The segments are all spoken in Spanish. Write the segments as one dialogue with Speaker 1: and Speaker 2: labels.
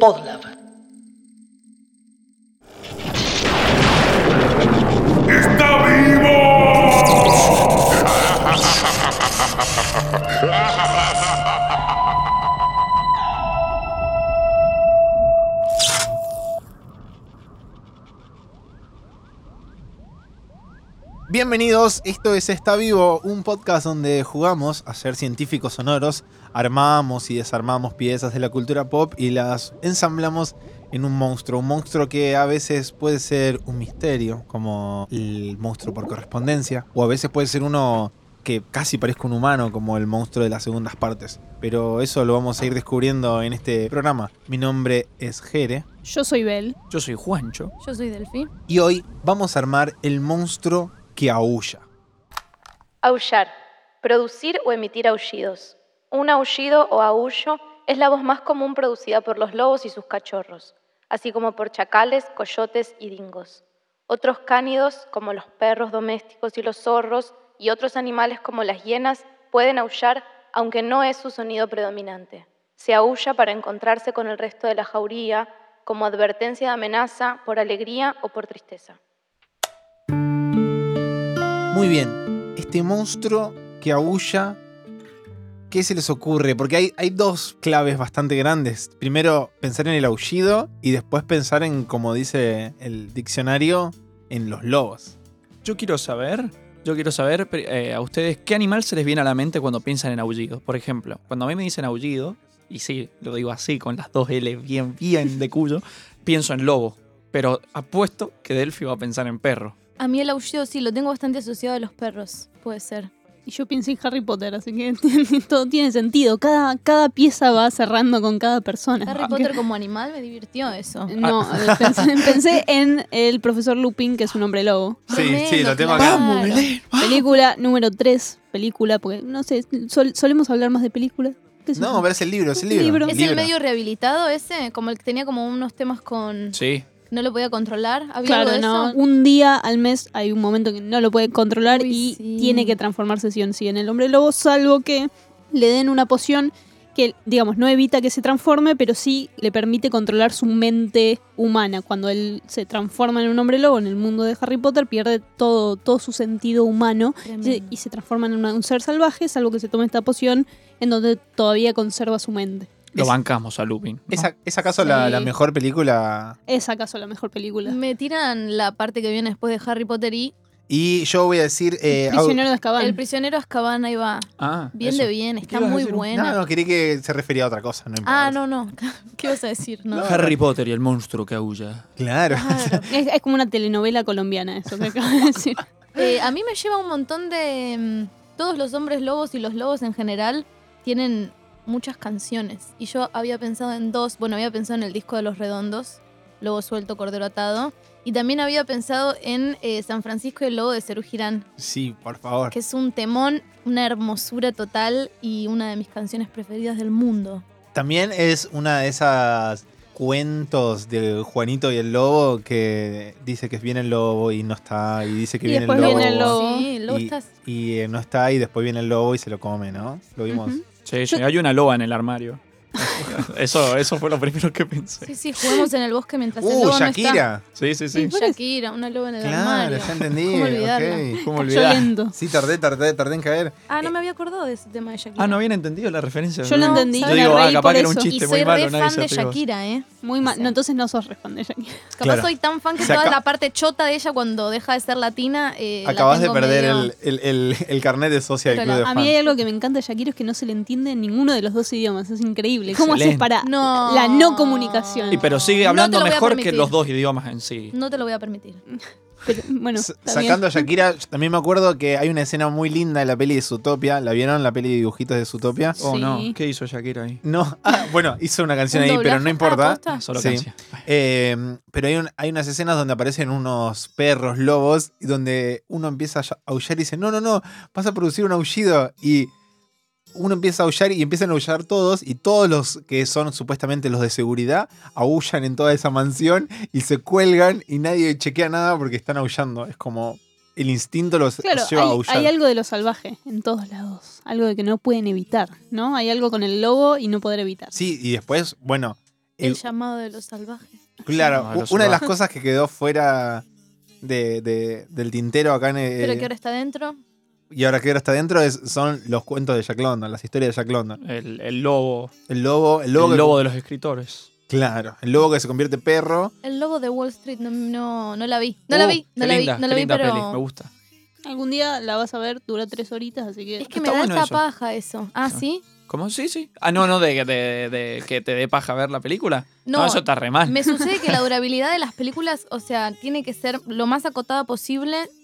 Speaker 1: Podlab.
Speaker 2: Bienvenidos, esto es Está Vivo, un podcast donde jugamos a ser científicos sonoros, armamos y desarmamos piezas de la cultura pop y las ensamblamos en un monstruo, un monstruo que a veces puede ser un misterio, como el monstruo por correspondencia, o a veces puede ser uno que casi parezca un humano, como el monstruo de las segundas partes. Pero eso lo vamos a ir descubriendo en este programa. Mi nombre es Jere
Speaker 3: Yo soy Bel.
Speaker 4: Yo soy Juancho.
Speaker 5: Yo soy Delphi.
Speaker 2: y hoy vamos a armar el monstruo que aúlla.
Speaker 6: Aullar. Producir o emitir aullidos. Un aullido o aullo es la voz más común producida por los lobos y sus cachorros, así como por chacales, coyotes y dingos. Otros cánidos, como los perros domésticos y los zorros, y otros animales como las hienas, pueden aullar, aunque no es su sonido predominante. Se aúlla para encontrarse con el resto de la jauría, como advertencia de amenaza, por alegría o por tristeza.
Speaker 2: Muy bien, este monstruo que aúlla, ¿qué se les ocurre? Porque hay, dos claves bastante grandes. Primero, pensar en el aullido y después pensar en, como dice el diccionario, en los lobos.
Speaker 4: Yo quiero saber, yo quiero saber eh, a ustedes qué animal se les viene a la mente cuando piensan en aullido. Por ejemplo, cuando a mí me dicen aullido, y sí, lo digo así, con las dos L bien, bien de cuyo, pienso en lobo. Pero apuesto que Delphi va a pensar en perro.
Speaker 5: A mí el aullido sí, lo tengo bastante asociado a los perros. Puede ser.
Speaker 3: Y yo pensé en Harry Potter, así que todo tiene sentido. Cada, cada pieza va cerrando con cada persona.
Speaker 5: Harry Potter como animal me divirtió eso.
Speaker 3: No, a ver, pensé, pensé en el profesor Lupin, que es un hombre lobo.
Speaker 5: Tremendo, claro.
Speaker 3: Película número 3, película, porque no sé, sol- solemos hablar más de películas. ¿Qué sé
Speaker 2: No, pero es el libro, es el libro.
Speaker 3: Libro.
Speaker 5: ¿Es el medio rehabilitado ese? Como el que tenía como unos temas con...
Speaker 4: Sí.
Speaker 5: No lo podía controlar. ¿Había algo
Speaker 3: Claro,
Speaker 5: de
Speaker 3: no.
Speaker 5: eso?
Speaker 3: Un día al mes hay un momento que no lo puede controlar
Speaker 5: Uy,
Speaker 3: y
Speaker 5: sí.
Speaker 3: tiene que transformarse sí o sí en el hombre lobo, salvo que le den una poción que, digamos, no evita que se transforme, pero sí le permite controlar su mente humana. Cuando él se transforma en un hombre lobo en el mundo de Harry Potter, pierde todo, todo su sentido humano y, se transforma en una- un ser salvaje, salvo que se tome esta poción en donde todavía conserva su mente.
Speaker 4: Lo
Speaker 2: Es-
Speaker 4: bancamos a Lupin. ¿no?
Speaker 2: ¿Es, a- es acaso la,
Speaker 5: Sí.
Speaker 2: la mejor película?
Speaker 3: ¿Es acaso la mejor película?
Speaker 5: Me tiran la parte que viene después de Harry Potter y
Speaker 2: Y yo voy a decir... eh, au-
Speaker 3: Prisionero de Azkaban.
Speaker 5: El prisionero Azkaban ahí va.
Speaker 4: Ah,
Speaker 5: Bien
Speaker 4: eso.
Speaker 5: de bien, está muy buena.
Speaker 2: no, no, quería que se refería a otra cosa. No importa.
Speaker 5: Ah, no, no. ¿Qué vas a decir? No.
Speaker 4: Harry Potter y el monstruo que aulla.
Speaker 2: Claro.
Speaker 5: Claro.
Speaker 3: Es, es como una telenovela colombiana eso que acabo de decir.
Speaker 5: Eh, a mí me lleva un montón de... mm, Todos los hombres lobos y los lobos en general tienen muchas canciones. Y yo había pensado en dos. Bueno, había pensado en el disco de Los Redondos, Lobo Suelto, Cordero Atado. Y también había pensado en eh, San Francisco y el Lobo de Cerú Girán,
Speaker 2: Sí, por favor.
Speaker 5: que es un temón, una hermosura total y una de mis canciones preferidas del mundo.
Speaker 2: También es una de esas cuentos de Juanito y el lobo que dice que viene el lobo y no está y dice que
Speaker 3: Y
Speaker 2: viene el lobo,
Speaker 3: viene el lobo.
Speaker 5: Sí, el lobo
Speaker 2: y,
Speaker 5: está-
Speaker 2: y, no está y después viene el lobo y se lo come, ¿no? Lo vimos.
Speaker 4: Sí, sí, hay una loba en el armario. eso, eso fue lo primero que pensé.
Speaker 5: Sí, sí, juguemos en el bosque mientras el
Speaker 2: Uh,
Speaker 5: lobo no está.
Speaker 2: Shakira.
Speaker 4: Sí, sí, sí.
Speaker 5: Sí, Shakira, una loba en el
Speaker 2: Claro,
Speaker 5: armario.
Speaker 2: ya entendí.
Speaker 5: ¿Cómo olvidarla?
Speaker 2: ok.
Speaker 4: ¿Cómo olvidar?
Speaker 2: Sí, tardé, tardé, tardé en caer.
Speaker 5: Ah, no me había acordado de ese tema de Shakira.
Speaker 4: Ah, no habían entendido la referencia.
Speaker 3: Yo lo
Speaker 4: No.
Speaker 3: entendí.
Speaker 4: Yo
Speaker 3: me
Speaker 4: digo, ah,
Speaker 3: reí
Speaker 4: capaz
Speaker 3: por
Speaker 4: que era un
Speaker 3: eso.
Speaker 5: Y
Speaker 4: chiste
Speaker 5: soy
Speaker 4: muy malo.
Speaker 5: re
Speaker 4: nadie
Speaker 5: fan
Speaker 4: se
Speaker 5: de
Speaker 4: pegó.
Speaker 5: Shakira, ¿eh?
Speaker 3: Muy mal. No, entonces no sos fan de Shakira.
Speaker 5: Capaz
Speaker 2: Claro.
Speaker 5: soy tan fan que
Speaker 2: Se
Speaker 5: toda la parte chota de ella cuando deja de ser latina. eh, la
Speaker 2: Acabas de
Speaker 5: tengo
Speaker 2: perder
Speaker 5: medio-
Speaker 2: el, el, el, el carnet de socia del
Speaker 5: Pero
Speaker 2: club de
Speaker 5: la-
Speaker 3: A mí hay algo que me encanta de Shakira es que no se le entiende en ninguno de los dos idiomas. Es ¿Cómo haces
Speaker 4: Excelente.
Speaker 3: para
Speaker 5: No.
Speaker 3: la no comunicación?
Speaker 4: Y pero sigue
Speaker 5: No te
Speaker 4: hablando
Speaker 5: lo voy a
Speaker 4: mejor que
Speaker 5: permitir.
Speaker 4: los dos idiomas en sí.
Speaker 5: No te lo voy a permitir.
Speaker 3: Pero, bueno,
Speaker 2: S-
Speaker 3: está bien.
Speaker 2: Sacando a Shakira, también me acuerdo que hay una escena muy linda de la peli de Zootopia. ¿La vieron? La peli de dibujitos de Zootopia.
Speaker 4: Oh,
Speaker 3: Sí.
Speaker 4: no. ¿Qué hizo Shakira ahí?
Speaker 2: No, ah, bueno, hizo una canción
Speaker 5: ¿Un
Speaker 2: ahí, pero
Speaker 5: doblaje?
Speaker 2: no
Speaker 5: Ah,
Speaker 2: importa.
Speaker 5: ¿posta?
Speaker 4: Solo
Speaker 2: Sí.
Speaker 4: canción.
Speaker 2: Eh, pero hay, un- hay unas escenas donde aparecen unos perros lobos y donde uno empieza a aullar y dice, no, no, no, vas a producir un aullido. Y uno empieza a aullar y empiezan a aullar todos y todos los que son supuestamente los de seguridad aullan en toda esa mansión y se cuelgan y nadie chequea nada porque están aullando. Es como, el instinto los
Speaker 3: Claro,
Speaker 2: lleva a aullar.
Speaker 3: hay algo de lo salvaje en todos lados. Algo de que no pueden evitar, ¿no? Hay algo con el lobo y no poder evitar.
Speaker 2: Sí, y después, bueno,
Speaker 5: El
Speaker 2: el-
Speaker 5: llamado de los salvajes.
Speaker 2: claro,
Speaker 4: los
Speaker 2: una de las cosas que quedó fuera de, de- del tintero acá en eh,
Speaker 5: Pero que ahora está dentro.
Speaker 2: Y ahora que ahora está dentro es, son los cuentos de Jack London, las historias de Jack London.
Speaker 4: El, el lobo.
Speaker 2: El lobo, el
Speaker 4: El
Speaker 2: lobo,
Speaker 4: lobo,
Speaker 2: que,
Speaker 4: de los escritores.
Speaker 2: claro, el lobo que se convierte en perro.
Speaker 5: El lobo de Wall Street no, no, no la vi. No
Speaker 4: Uh,
Speaker 5: la vi, no la vi, no la vi,
Speaker 4: linda
Speaker 5: pero.
Speaker 4: peli, me gusta.
Speaker 3: Algún día la vas a ver, dura tres horitas, así que...
Speaker 5: Es que
Speaker 4: Está
Speaker 5: me da
Speaker 4: bueno
Speaker 5: esta
Speaker 4: eso.
Speaker 5: paja eso. Ah. ¿sí?
Speaker 4: ¿Cómo? Sí, sí. Ah, no, no, de, de- de que te dé paja ver la película. No,
Speaker 5: No,
Speaker 4: eso está re mal.
Speaker 5: Me sucede que la durabilidad de las películas, o sea, tiene que ser lo más acotada posible si,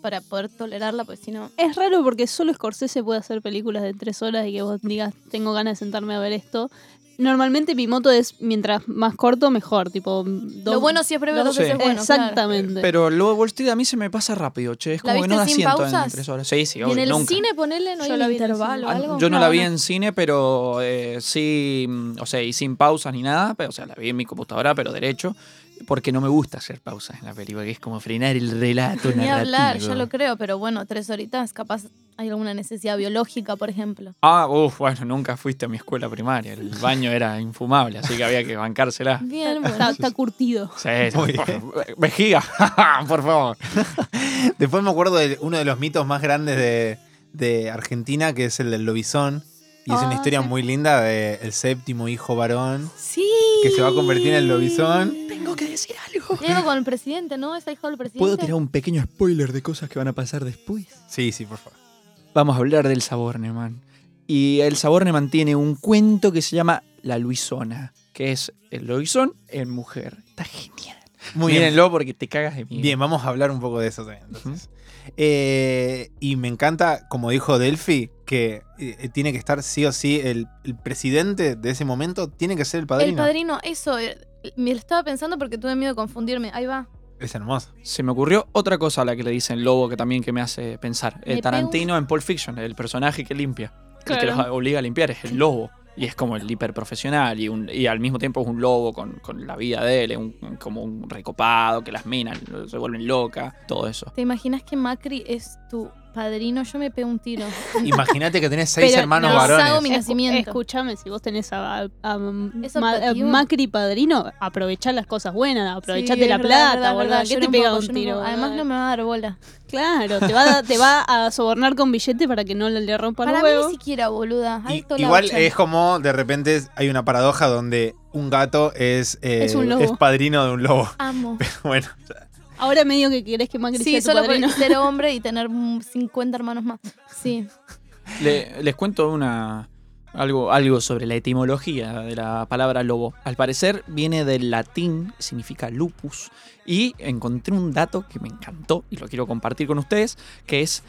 Speaker 5: para poder tolerarla, pues si no.
Speaker 3: Es raro porque solo Scorsese puede hacer películas de tres horas y que vos digas, tengo ganas de sentarme a ver esto. Normalmente mi moto es, mientras más corto, mejor. Tipo, dos-
Speaker 5: Lo bueno si es breve,
Speaker 3: dos-
Speaker 5: dos veces
Speaker 4: Sí.
Speaker 5: bueno. claro.
Speaker 3: Exactamente.
Speaker 4: Pero de Wall Street a mí se me pasa rápido, che. Es
Speaker 5: ¿La
Speaker 4: como que no da
Speaker 5: sin
Speaker 4: asiento en
Speaker 5: pausas?
Speaker 4: tres horas. Sí, sí,
Speaker 5: Y
Speaker 4: obvio,
Speaker 5: en el
Speaker 4: nunca.
Speaker 5: cine, ponele, no
Speaker 3: Yo
Speaker 5: hay
Speaker 3: la vi
Speaker 5: intervalo o algo.
Speaker 4: Yo no, la vi
Speaker 5: no.
Speaker 4: en cine, pero eh, sí, mm, o sea, y sin pausas ni nada, pero, o sea, la vi en mi computadora, pero derecho, porque no me gusta hacer pausas en la película, que es como frenar el relato
Speaker 5: Ni hablar, ya lo creo, pero bueno, tres horitas, capaz hay alguna necesidad biológica, por ejemplo.
Speaker 4: Ah, uff, bueno, nunca fuiste a mi escuela primaria, el baño era infumable, así que había que bancársela.
Speaker 5: Bien,
Speaker 3: está,
Speaker 5: bueno.
Speaker 3: está curtido.
Speaker 4: Sí,
Speaker 2: Muy
Speaker 4: por-
Speaker 2: bien.
Speaker 4: vejiga, por favor.
Speaker 2: Después me acuerdo de uno de los mitos más grandes de, de Argentina, que es el del lobizón. Y es una
Speaker 5: Ah,
Speaker 2: historia muy linda de el séptimo hijo varón
Speaker 5: Sí.
Speaker 2: que se va a convertir en el lobizón.
Speaker 4: Tengo que decir algo.
Speaker 5: Algo con el presidente, ¿no? ¿Es hijo del presidente?
Speaker 4: ¿Puedo tirar un pequeño spoiler de cosas que van a pasar después?
Speaker 2: Sí, sí, por favor.
Speaker 4: Vamos a hablar del Saborneman. Y el Saborneman tiene un cuento que se llama La Luisona, que es el Luisón en mujer. Está genial.
Speaker 2: Muy bien.
Speaker 4: Mírenlo porque te cagas de miedo.
Speaker 2: Bien, vamos a hablar un poco de eso también. entonces. Eh, y me encanta, como dijo Delphi, que eh, tiene que estar sí o sí el, el presidente de ese momento, tiene que ser el padrino.
Speaker 5: El padrino, eso. Eh, Me lo estaba pensando porque tuve miedo de confundirme. Ahí va.
Speaker 2: Es hermoso.
Speaker 4: Se me ocurrió otra cosa a la que le dicen lobo que también que me hace pensar.
Speaker 5: Me
Speaker 4: El Tarantino en Pulp Fiction, el personaje que limpia. El que los obliga a limpiar es el lobo. Y es como el hiperprofesional y, un, y al mismo tiempo es un lobo con, con la vida de él, es un- como un recopado, que las minas se vuelven locas, todo eso.
Speaker 5: ¿Te imaginas que Macri es tu padrino? Yo me pego un tiro.
Speaker 2: Imagínate que tenés seis
Speaker 3: Pero
Speaker 2: hermanos
Speaker 5: no,
Speaker 2: varones.
Speaker 5: hago mi
Speaker 3: Escu-
Speaker 5: nacimiento.
Speaker 3: Escúchame, si vos tenés a, a- a
Speaker 5: ¿Es
Speaker 3: Ma- a
Speaker 5: optativo?
Speaker 3: Macri padrino, aprovechá las cosas buenas, aprovechate
Speaker 5: Sí,
Speaker 3: la
Speaker 5: verdad,
Speaker 3: plata,
Speaker 5: verdad.
Speaker 3: ¿Qué te
Speaker 5: un
Speaker 3: pega un tiro?
Speaker 5: Además no me va a dar bola.
Speaker 3: Claro, te va, a- te va a sobornar con billete para que no le, rompan
Speaker 5: Para
Speaker 3: los
Speaker 5: mí
Speaker 3: huevos.
Speaker 5: ni siquiera, boluda.
Speaker 2: Y- igual es como de repente hay una paradoja donde un gato es, eh,
Speaker 3: Es un lobo.
Speaker 2: padrino de un lobo.
Speaker 5: Amo.
Speaker 2: Bueno,
Speaker 3: Ahora medio que querés que Macri
Speaker 5: Sí,
Speaker 3: sea tu
Speaker 5: solo por
Speaker 3: padrino.
Speaker 5: ser hombre y tener mm, 50 hermanos más. Sí.
Speaker 4: Le- les cuento una algo, algo sobre la etimología de la palabra lobo. Al parecer viene del latín, significa lupus, y encontré un dato que me encantó y lo quiero compartir con ustedes, que es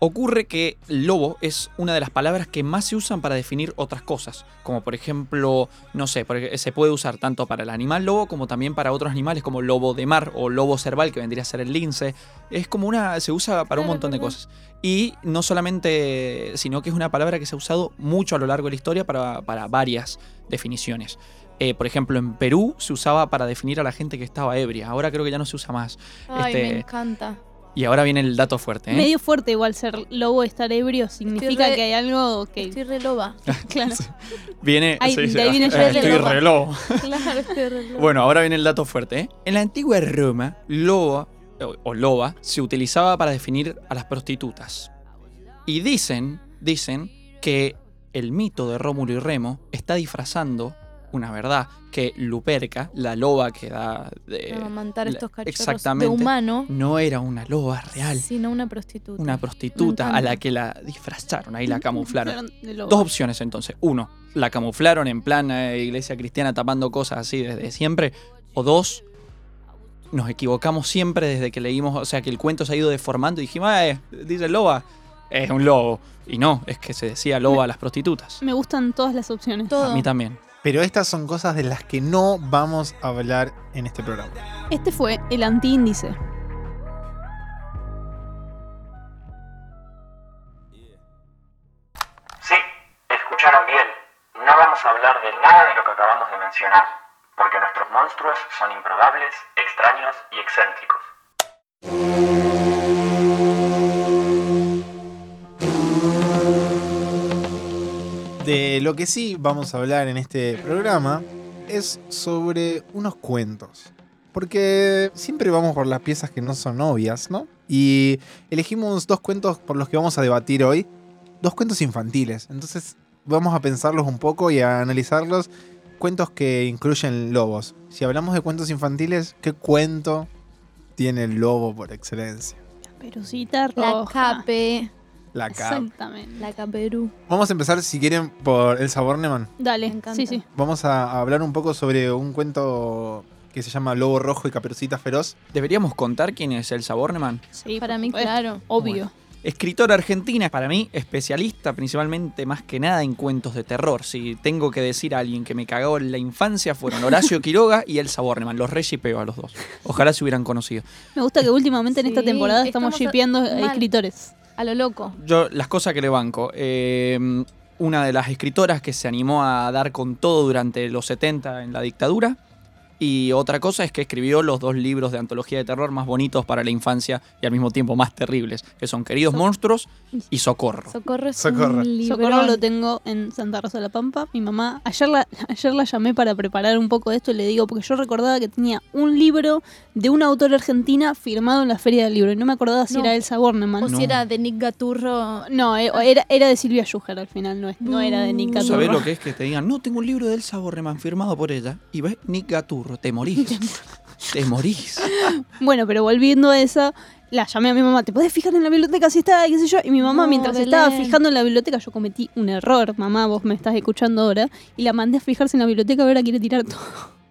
Speaker 4: ocurre que lobo es una de las palabras que más se usan para definir otras cosas, como por ejemplo, no sé, se puede usar tanto para el animal lobo como también para otros animales como lobo de mar o lobo cerval que vendría a ser el lince. Es como una se usa para un montón de cosas. Y no solamente, sino que es una palabra que se ha usado mucho a lo largo de la historia para, para varias definiciones. Eh, por ejemplo, en Perú se usaba para definir a la gente que estaba ebria. Ahora creo que ya no se usa más.
Speaker 5: Ay,
Speaker 4: Este,
Speaker 5: me encanta.
Speaker 4: Y ahora viene el dato fuerte. ¿eh?
Speaker 3: Medio fuerte igual ser lobo, estar ebrio, significa
Speaker 5: re-
Speaker 3: que hay algo que...
Speaker 5: Estoy re loba.
Speaker 3: Claro.
Speaker 4: Viene, sí,
Speaker 3: de ahí viene
Speaker 4: eh,
Speaker 3: ya el
Speaker 4: estoy re lobo.
Speaker 5: claro, estoy re loba.
Speaker 4: Bueno, ahora viene el dato fuerte. ¿eh? En la antigua Roma, loba o, o loba se utilizaba para definir a las prostitutas. Y dicen, dicen que el mito de Rómulo y Remo está disfrazando una verdad, que Luperca, la loba que da de,
Speaker 5: Amamantar estos cachorros
Speaker 4: exactamente.
Speaker 5: de humano,
Speaker 4: no era una loba real,
Speaker 5: sino una prostituta.
Speaker 4: una prostituta a la que la disfrazaron, ahí la camuflaron. Dos opciones entonces. Uno, la camuflaron en plan eh, iglesia cristiana tapando cosas así desde siempre. O dos, nos equivocamos siempre desde que leímos, o sea que el cuento se ha ido deformando y dijimos, eh, dice loba, es un lobo. Y no, es que se decía loba a las prostitutas.
Speaker 3: Me gustan todas las opciones.
Speaker 5: Todo.
Speaker 4: A mí también.
Speaker 2: Pero estas son cosas de las que no vamos a hablar en este programa.
Speaker 3: Este fue el antiíndice.
Speaker 1: Sí, escucharon bien. No vamos a hablar de nada de lo que acabamos de mencionar, porque nuestros monstruos son improbables, extraños y excéntricos.
Speaker 2: Eh, lo que sí vamos a hablar en este programa es sobre unos cuentos. Porque siempre vamos por las piezas que no son obvias, ¿no? Y elegimos dos cuentos por los que vamos a debatir hoy. Dos cuentos infantiles. Entonces vamos a pensarlos un poco y a analizarlos. Cuentos que incluyen lobos. Si hablamos de cuentos infantiles, ¿qué cuento tiene el lobo por excelencia?
Speaker 3: Perucita
Speaker 5: La
Speaker 3: roja.
Speaker 5: cape.
Speaker 2: La.
Speaker 3: Exactamente.
Speaker 5: La caperú.
Speaker 2: Vamos a empezar, si quieren, por El Sabor Neman.
Speaker 3: Dale,
Speaker 5: Me encanta.
Speaker 3: sí, sí.
Speaker 2: Vamos a hablar un poco sobre un cuento que se llama Lobo Rojo y Caperucita Feroz.
Speaker 4: ¿Deberíamos contar quién es Elsa Bornemann?
Speaker 3: Sí,
Speaker 5: Para mí, claro.
Speaker 3: Obvio.
Speaker 4: Escritora argentina, para mí, especialista principalmente más que nada en cuentos de terror. Si tengo que decir a alguien que me cagó en la infancia, fueron Horacio Quiroga y Elsa Bornemann. Los reshipeo a los dos. Ojalá se hubieran conocido.
Speaker 3: Me gusta que últimamente en esta
Speaker 5: Sí,
Speaker 3: temporada estamos
Speaker 5: estamos a-
Speaker 3: shipeando
Speaker 5: mal.
Speaker 3: escritores.
Speaker 5: A lo loco.
Speaker 4: Yo, las cosas que le banco. eh, una de las escritoras que se animó a dar con todo durante los 70 en la dictadura. Y otra cosa es que escribió los dos libros de antología de terror más bonitos para la infancia y al mismo tiempo más terribles, que son Queridos
Speaker 5: So-
Speaker 4: Monstruos y Socorro.
Speaker 5: Socorro es
Speaker 2: Socorro.
Speaker 5: un librón.
Speaker 3: Socorro lo tengo en Santa Rosa de la Pampa. Mi mamá, ayer la, ayer la llamé para preparar un poco de esto y le digo, porque yo recordaba que tenía un libro de una autora argentina firmado en la Feria del Libro. Y no me acordaba si
Speaker 5: No.
Speaker 3: era Elsa Bornemann.
Speaker 5: O
Speaker 4: No.
Speaker 5: si era de Nick Gaturro.
Speaker 3: No, eh, era, era de Silvia Schuher al final, no, es- no era de Nick Gaturro.
Speaker 4: ¿Sabés lo que es que te digan, no, tengo un libro de Elsa Bornemann firmado por ella? Y ves Nick Gaturro, te morís. te morís.
Speaker 3: Bueno, pero volviendo a esa, la llamé a mi mamá, ¿te podés fijar en la biblioteca si está? qué sé yo? Y mi mamá,
Speaker 5: No,
Speaker 3: mientras
Speaker 5: Belén.
Speaker 3: estaba fijando en la biblioteca, yo cometí un error, mamá, vos me estás escuchando ahora, y la mandé a fijarse en la biblioteca, ahora quiere tirar todo.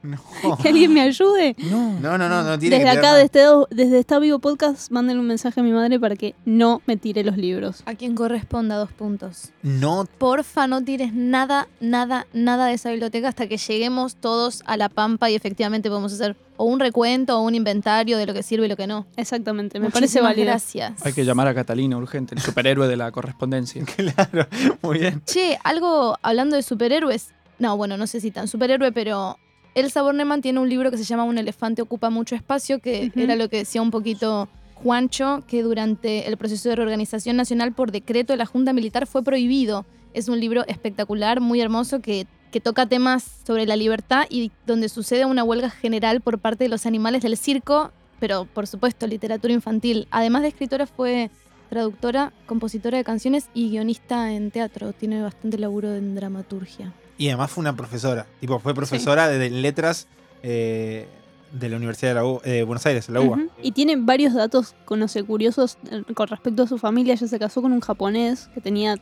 Speaker 2: No.
Speaker 3: Que alguien me ayude.
Speaker 4: No.
Speaker 2: No, no, no, no tiene
Speaker 3: Desde
Speaker 2: que
Speaker 3: acá, desde, desde Está Vivo Podcast, manden un mensaje a mi madre para que no me tire los libros.
Speaker 5: A quien corresponda dos puntos.
Speaker 2: No,
Speaker 5: Porfa, no tires nada, nada, nada de esa biblioteca hasta que lleguemos todos a la pampa y efectivamente podemos hacer o un recuento o un inventario de lo que sirve y lo que no.
Speaker 3: Exactamente, me parece válido.
Speaker 5: Gracias.
Speaker 4: Hay que llamar a Catalina urgente, el superhéroe de la correspondencia.
Speaker 2: claro, muy bien.
Speaker 5: Che, algo hablando de superhéroes. No, bueno, no sé si tan superhéroe, pero Elsa Bornemann tiene un libro que se llama Un elefante ocupa mucho espacio, que era lo que decía un poquito Juancho, que durante el proceso de reorganización nacional por decreto de la Junta Militar fue prohibido. Es un libro espectacular, muy hermoso, que, que toca temas sobre la libertad y donde sucede una huelga general por parte de los animales del circo, pero por supuesto literatura infantil. Además de escritora fue traductora, compositora de canciones y guionista en teatro. Tiene bastante laburo en dramaturgia.
Speaker 2: Y además fue una profesora. Tipo, fue profesora de letras eh, de la Universidad de la U- eh, Buenos Aires, la UBA.
Speaker 3: Y tiene varios datos, no sé, curiosos eh, con respecto a su familia. Ella se casó con un japonés que tenía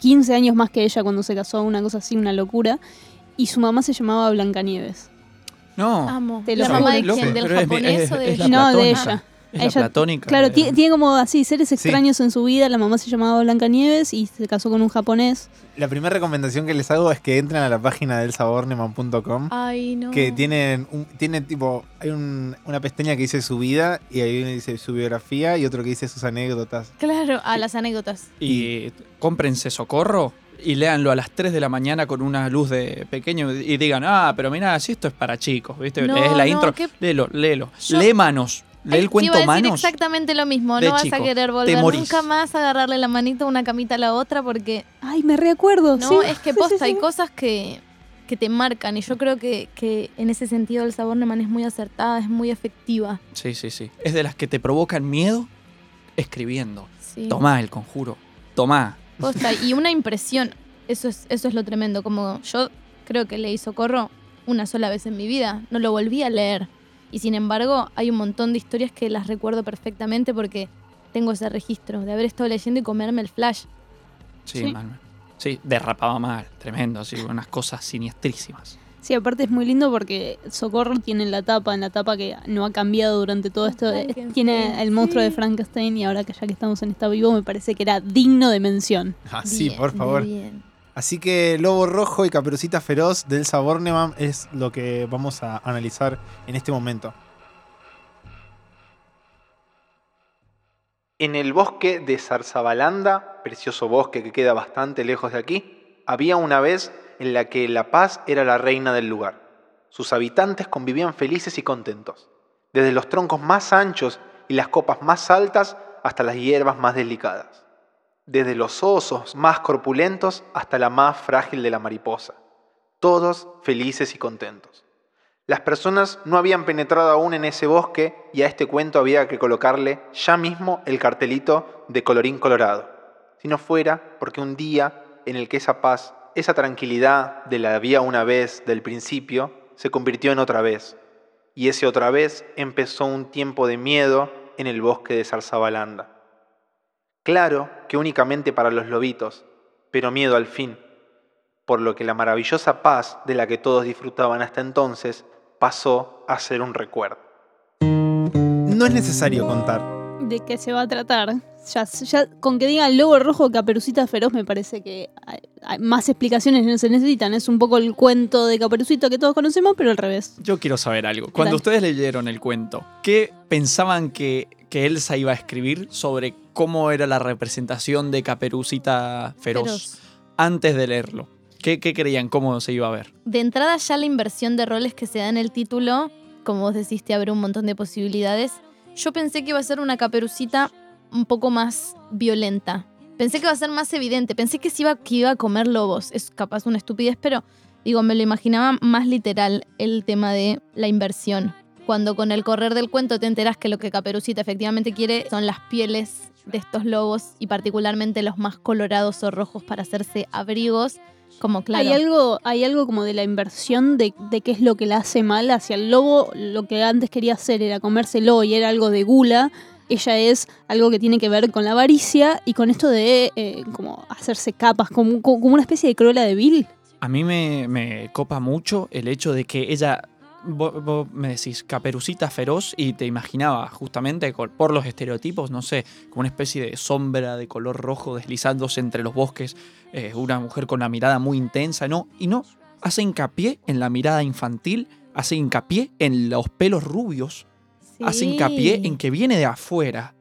Speaker 3: 15 años más que ella cuando se casó, una cosa así, una locura. Y su mamá se llamaba Blancanieves.
Speaker 4: No.
Speaker 5: Amo.
Speaker 3: Te lo
Speaker 5: ¿La mamá de quién? ¿Del
Speaker 4: pero
Speaker 5: japonés
Speaker 4: es-
Speaker 5: o de ella?
Speaker 3: No, de ella.
Speaker 4: Es
Speaker 3: Ella-
Speaker 4: la platónica.
Speaker 3: Claro, tiene como así seres
Speaker 2: Sí.
Speaker 3: extraños en su vida. La mamá se llamaba Blancanieves y se casó con un japonés.
Speaker 2: La primera recomendación que les hago es que entren a la página del saborneman.com.
Speaker 5: Ay, no.
Speaker 2: Que tienen, un, tiene tipo, hay un- una pestaña que dice su vida y ahí uno dice su biografía y otro que dice sus anécdotas.
Speaker 5: Claro, a las anécdotas.
Speaker 4: Y cómprense Socorro y léanlo a las 3 de la mañana con una luz de pequeño y digan, ah, pero mira, si esto es para chicos, ¿viste?
Speaker 5: No,
Speaker 4: Lees la
Speaker 5: no,
Speaker 4: intro,
Speaker 5: qué-
Speaker 4: léelo, léelo.
Speaker 5: Yo-
Speaker 4: Lee manos, lee
Speaker 5: Ay,
Speaker 4: el cuento
Speaker 5: iba a decir
Speaker 4: manos.
Speaker 5: exactamente lo mismo.
Speaker 4: de
Speaker 5: No vas
Speaker 4: chico.
Speaker 5: a querer volver nunca más a agarrarle la manito una camita a la otra porque
Speaker 3: Ay, me recuerdo.
Speaker 5: no,
Speaker 3: sí.
Speaker 5: es que
Speaker 3: Sí, sí,
Speaker 5: posta,
Speaker 3: sí.
Speaker 5: hay cosas que, que te marcan y yo creo que, que en ese sentido el sabor Neman es muy acertada, es muy efectiva.
Speaker 4: Sí, sí, sí. Es de las que te provocan miedo escribiendo.
Speaker 5: Sí.
Speaker 4: Tomá el conjuro. Tomá.
Speaker 5: Posta, y una impresión, eso es, eso es lo tremendo. Como yo creo que leí Socorro una sola vez en mi vida, no lo volví a leer. Y sin embargo, hay un montón de historias que las recuerdo perfectamente porque tengo ese registro de haber estado leyendo y comerme el flash.
Speaker 4: Sí,
Speaker 3: Sí.
Speaker 4: mal. Sí, derrapaba mal. Tremendo, sí, unas cosas siniestrísimas.
Speaker 3: Sí, aparte es muy lindo porque Socorro tiene la tapa, en la tapa que no ha cambiado durante todo esto. eh, Tiene el monstruo de
Speaker 5: sí.
Speaker 3: Frankenstein y ahora que ya que estamos en Está Vivo me parece que era digno de mención.
Speaker 2: Así,
Speaker 5: Bien,
Speaker 2: por favor.
Speaker 5: bien.
Speaker 2: Así que Lobo Rojo y Caperucita Feroz del Saborneman es lo que vamos a analizar en este momento. En el bosque de Zarzabalanda, precioso bosque que queda bastante lejos de aquí, había una vez en la que la paz era la reina del lugar. Sus habitantes convivían felices y contentos, desde los troncos más anchos y las copas más altas hasta las hierbas más delicadas. Desde los osos más corpulentos hasta la más frágil de la mariposa, todos felices y contentos. Las personas no habían penetrado aún en ese bosque y a este cuento había que colocarle ya mismo el cartelito de colorín colorado, si no fuera porque un día en el que esa paz, esa tranquilidad de la había una vez del principio, se convirtió en otra vez, y ese otra vez empezó un tiempo de miedo en el bosque de Zarzabalanda. Claro que únicamente para los lobitos, pero miedo al fin, por lo que la maravillosa paz de la que todos disfrutaban hasta entonces pasó a ser un recuerdo. No es necesario contar.
Speaker 3: ¿De qué se va a tratar? Ya, ya con que diga el lobo rojo Caperucita Feroz me parece que hay- hay más explicaciones no se necesitan. Es un poco el cuento de Caperucita que todos conocemos, pero al revés.
Speaker 4: Yo quiero saber algo. Cuando
Speaker 3: Dale.
Speaker 4: ustedes leyeron el cuento, ¿qué pensaban que, que Elsa iba a escribir sobre cómo era la representación de Caperucita feroz,
Speaker 5: Feroz.
Speaker 4: antes de leerlo? ¿Qué, qué creían? ¿Cómo se iba a ver?
Speaker 5: De entrada ya la inversión de roles que se da en el título, como vos decís, te abre un montón de posibilidades. Yo pensé que iba a ser una caperucita un poco más violenta. Pensé que iba a ser más evidente. Pensé que, se iba, que iba a comer lobos. Es capaz una estupidez, pero digo, me lo imaginaba más literal el tema de la inversión. Cuando con el correr del cuento te enteras que lo que Caperucita efectivamente quiere son las pieles de estos lobos y particularmente los más colorados o rojos para hacerse abrigos, como claro.
Speaker 3: Hay, algo, hay algo como de la inversión de, de qué es lo que la hace mal hacia el lobo. Lo que antes quería hacer era comérselo y era algo de gula. Ella es algo que tiene que ver con la avaricia y con esto de eh, como hacerse capas, como, como una especie de cruela de Bill.
Speaker 4: A mí me, me copa mucho el hecho de que ella. Vos, vos me decís caperucita feroz y te imaginaba justamente por los estereotipos, no sé, como una especie de sombra de color rojo deslizándose entre los bosques, eh, una mujer con la mirada muy intensa, no, y no, hace hincapié en la mirada infantil, hace hincapié en los pelos rubios, hace hincapié en que viene de afuera.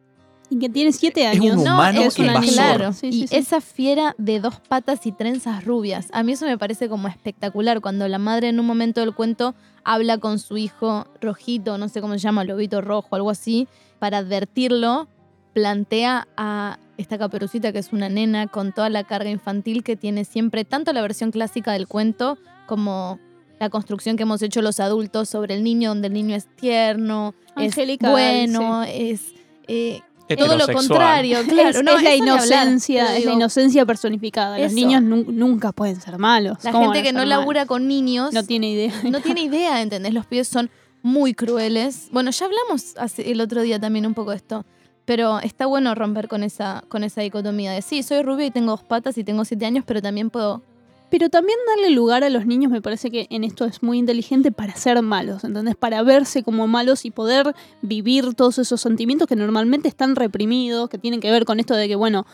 Speaker 3: Y que tiene siete
Speaker 4: Es un
Speaker 3: años.
Speaker 4: humano
Speaker 3: es una
Speaker 4: invasor.
Speaker 5: Claro,
Speaker 3: Sí, sí,
Speaker 5: y
Speaker 3: sí.
Speaker 5: esa fiera de dos patas y trenzas rubias. A mí eso me parece como espectacular. Cuando la madre en un momento del cuento habla con su hijo rojito, no sé cómo se llama, lobito rojo, algo así, para advertirlo, plantea a esta caperucita que es una nena con toda la carga infantil que tiene siempre tanto la versión clásica del cuento como la construcción que hemos hecho los adultos sobre el niño, donde el niño es tierno,
Speaker 3: Angelical,
Speaker 5: es bueno, es... eh, todo lo contrario, claro.
Speaker 3: es,
Speaker 5: no,
Speaker 3: es la
Speaker 5: hablar,
Speaker 3: inocencia, es la inocencia personificada. Los niños nu- nunca pueden ser malos.
Speaker 5: La
Speaker 3: ¿Cómo
Speaker 5: gente que no labura con niños
Speaker 3: no tiene idea.
Speaker 5: no tiene idea, ¿entendés? Los pibes son muy crueles. Bueno, ya hablamos hace- el otro día también un poco de esto. Pero está bueno romper con esa, con esa dicotomía de sí, soy rubia y tengo dos patas y tengo siete años, pero también puedo.
Speaker 3: Pero también darle lugar a los niños me parece que en esto es muy inteligente para ser malos, ¿entendés? Para verse como malos y poder vivir todos esos sentimientos que normalmente están reprimidos, que tienen que ver con esto de que, bueno,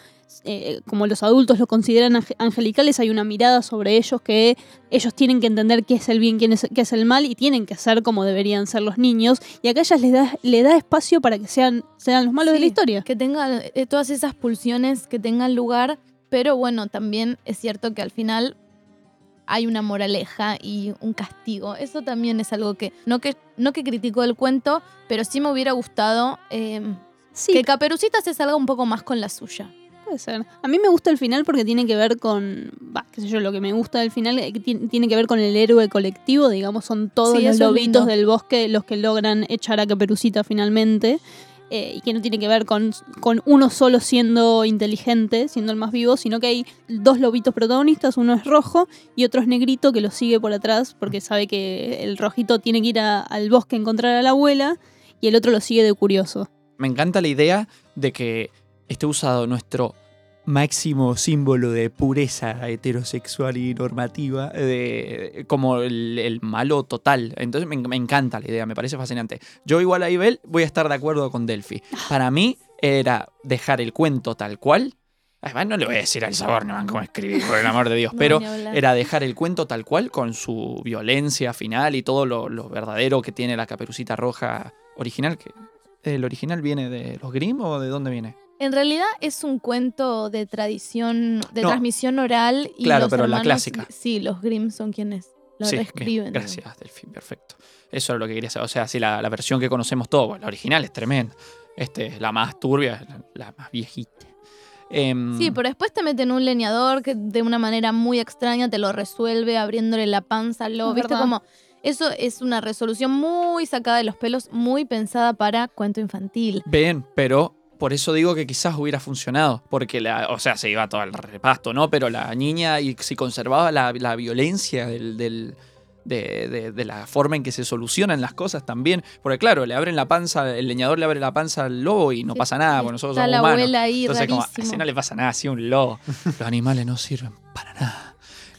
Speaker 3: eh, como los adultos lo consideran ange- angelicales, hay una mirada sobre ellos que ellos tienen que entender qué es el bien, quién es, qué es el mal y tienen que ser como deberían ser los niños. Y acá ellas les da, le da espacio para que sean, sean los malos de la historia.
Speaker 5: Que tengan eh, todas esas pulsiones que tengan lugar. Pero bueno, también es cierto que al final hay una moraleja y un castigo. Eso también es algo que no que, no que criticó el cuento, pero sí me hubiera gustado eh,
Speaker 3: Sí,
Speaker 5: que Caperucita se salga un poco más con la suya.
Speaker 3: Puede ser. A mí me gusta el final porque tiene que ver con. Qué sé yo, lo que me gusta del final eh, tiene que ver con el héroe colectivo, digamos, son todos
Speaker 5: Sí,
Speaker 3: los lobitos
Speaker 5: lindo.
Speaker 3: del bosque los que logran echar a Caperucita finalmente. Eh, y que no tiene que ver con, con uno solo siendo inteligente, siendo el más vivo, sino que hay dos lobitos protagonistas, uno es rojo y otro es negrito que lo sigue por atrás porque sabe que el rojito tiene que ir al bosque a encontrar a la abuela y el otro lo sigue de curioso.
Speaker 4: Me encanta la idea de que esté usado nuestro máximo símbolo de pureza heterosexual y normativa de, como el, el malo total. Entonces me, me encanta la idea, me parece fascinante. Yo igual a Ibel voy a estar de acuerdo con Delphi. Para mí era dejar el cuento tal cual. Además, no le voy a decir al sabor, no van cómo escribir, por el amor de Dios,
Speaker 5: No,
Speaker 4: pero era dejar el cuento tal cual con su violencia final y todo lo, lo verdadero que tiene la caperucita roja original. Que, ¿El original viene de los Grimm o de dónde viene?
Speaker 5: En realidad es un cuento de tradición, de
Speaker 4: No.
Speaker 5: transmisión oral. Y
Speaker 4: Claro,
Speaker 5: los
Speaker 4: pero la clásica.
Speaker 5: Sí, los Grimm son quienes lo
Speaker 4: Sí, bien,
Speaker 5: reescriben.
Speaker 4: gracias, Delfín, perfecto. Eso es lo que quería saber. O sea, si la, la versión que conocemos todos, bueno, la original es tremenda. Este es la más turbia, la, la más viejita. Em,
Speaker 5: Sí, pero después te meten un leñador que de una manera muy extraña te lo resuelve abriéndole la panza al lobo. ¿Viste
Speaker 3: verdad.
Speaker 5: como eso es una resolución muy sacada de los pelos, muy pensada para cuento infantil.
Speaker 4: Bien, pero por eso digo que quizás hubiera funcionado. Porque, la, o sea, se iba todo al repasto, ¿no? Pero la niña, y si conservaba la, la violencia del, del- de, de- de la forma en que se solucionan las cosas también. Porque, claro, le abren la panza, el leñador le abre la panza al lobo y no pasa nada, porque nosotros somos
Speaker 5: la
Speaker 4: humanos.
Speaker 5: abuela ahí,
Speaker 4: Entonces, como,
Speaker 5: rarísimo.
Speaker 4: si no le pasa nada, así un lobo. Los animales no sirven para nada.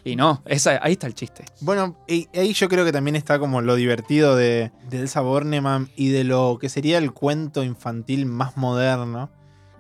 Speaker 4: Y no, esa, ahí está el chiste.
Speaker 2: Bueno, y ahí yo creo que también está como lo divertido de, de Elsa Bornemann y de lo que sería el cuento infantil más moderno,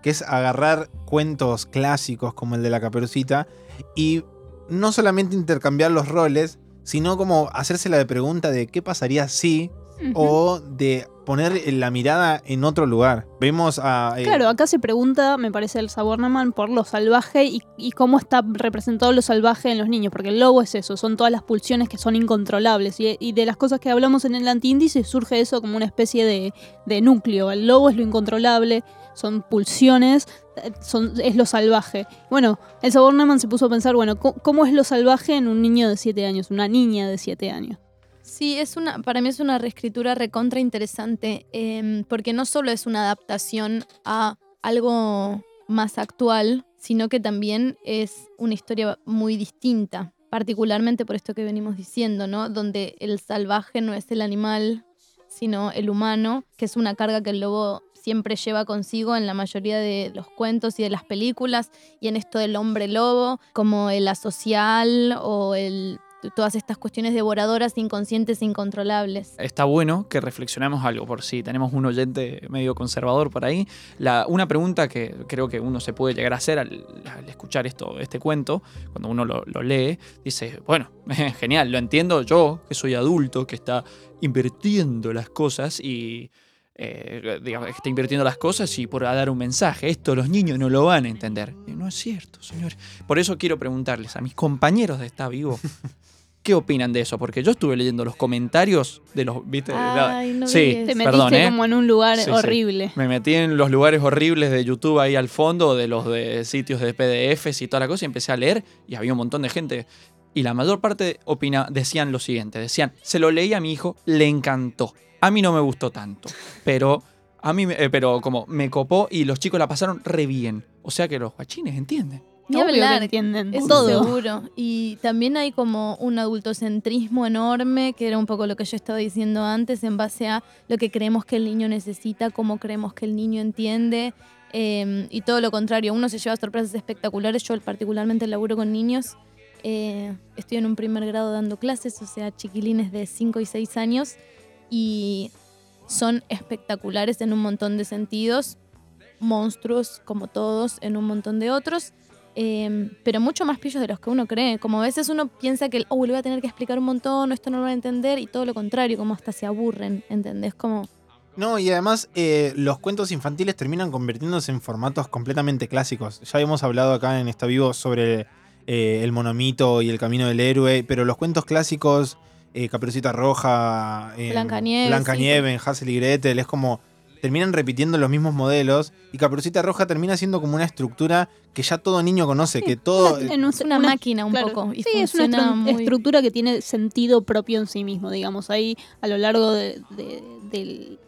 Speaker 2: que es agarrar cuentos clásicos como el de la caperucita y no solamente intercambiar los roles, sino como hacerse la de pregunta de qué pasaría si o de poner la mirada en otro lugar. Vemos a... eh,
Speaker 3: Claro, acá se pregunta, me parece, el Sabornaman por lo salvaje y, cómo está representado lo salvaje en los niños, porque el lobo es eso, son todas las pulsiones que son incontrolables y, y de las cosas que hablamos en el antiíndice surge eso como una especie de, de núcleo. El lobo es lo incontrolable, son pulsiones, eh, son, es lo salvaje. Bueno, el Sabornaman se puso a pensar, bueno, ¿cómo, cómo es lo salvaje en un niño de 7 años, una niña de 7 años?
Speaker 5: Sí, es una, para mí es una reescritura recontra interesante, em, porque no solo es una adaptación a algo más actual, sino que también es una historia muy distinta, particularmente por esto que venimos diciendo, ¿no? Donde el salvaje no es el animal, sino el humano, que es una carga que el lobo siempre lleva consigo en la mayoría de los cuentos y de las películas, y en esto del hombre lobo, como el asocial o el todas estas cuestiones devoradoras, inconscientes e incontrolables.
Speaker 4: está bueno que reflexionemos algo, por si tenemos un oyente medio conservador por ahí. La, una pregunta que creo que uno se puede llegar a hacer al, al escuchar esto, este cuento, cuando uno lo, lo lee, dice, bueno, genial, lo entiendo yo, que soy adulto, que está invirtiendo las cosas y... eh, digamos, está invirtiendo las cosas y por dar un mensaje. Esto los niños no lo van a entender. No es cierto, señores. Por eso quiero preguntarles a mis compañeros de Está Vivo, ¿qué opinan de eso? Porque yo estuve leyendo los comentarios de los... ¿viste?
Speaker 5: Ay, no
Speaker 4: Sí,
Speaker 5: vi
Speaker 3: Te metiste
Speaker 4: Perdón, ¿eh?
Speaker 3: como en un lugar
Speaker 4: Sí, sí.
Speaker 3: horrible.
Speaker 4: Me metí en los lugares horribles de YouTube ahí al fondo, de los de sitios de PDFs y toda la cosa, y empecé a leer y había un montón de gente. Y la mayor parte opina, decían lo siguiente, decían, se lo leí a mi hijo, le encantó. A mí no me gustó tanto, pero a mí, me- eh, pero como me copó y los chicos la pasaron re bien. O sea que los guachines entienden.
Speaker 5: Ni
Speaker 3: Obvio que
Speaker 5: hablar,
Speaker 3: entienden
Speaker 5: Eso
Speaker 3: todo.
Speaker 5: seguro. Y también hay como un adultocentrismo enorme, que era un poco lo que yo estaba diciendo antes, en base a lo que creemos que el niño necesita, cómo creemos que el niño entiende. eh, y todo lo contrario, uno se lleva sorpresas espectaculares. Yo particularmente laburo con niños. eh, estoy en un primer grado dando clases, o sea, chiquilines de 5 y 6 años. Y son espectaculares en un montón de sentidos. Monstruos, como todos, en un montón de otros. Eh, pero mucho más pillos de los que uno cree. Como a veces uno piensa que, oh, le voy a tener que explicar un montón, esto no lo van a entender, y todo lo contrario, como hasta se aburren, ¿entendés? Como,
Speaker 2: No, y además eh, los cuentos infantiles terminan convirtiéndose en formatos completamente clásicos. Ya hemos hablado acá en Está Vivo sobre eh, el monomito y el camino del héroe, pero los cuentos clásicos, eh, Caperucita Roja,
Speaker 5: Blancanieves,
Speaker 2: Blancanieves, Hansel y Gretel, es como terminan repitiendo los mismos modelos y Caperucita Roja termina siendo como una estructura que ya todo niño conoce, que todo...
Speaker 5: Es una,
Speaker 3: una-
Speaker 5: máquina un
Speaker 3: Claro.
Speaker 5: poco. Y
Speaker 3: sí, es una
Speaker 5: funciona
Speaker 3: estru-
Speaker 5: muy-
Speaker 3: estructura que tiene sentido propio en sí mismo, digamos. Ahí a lo largo de, de- del-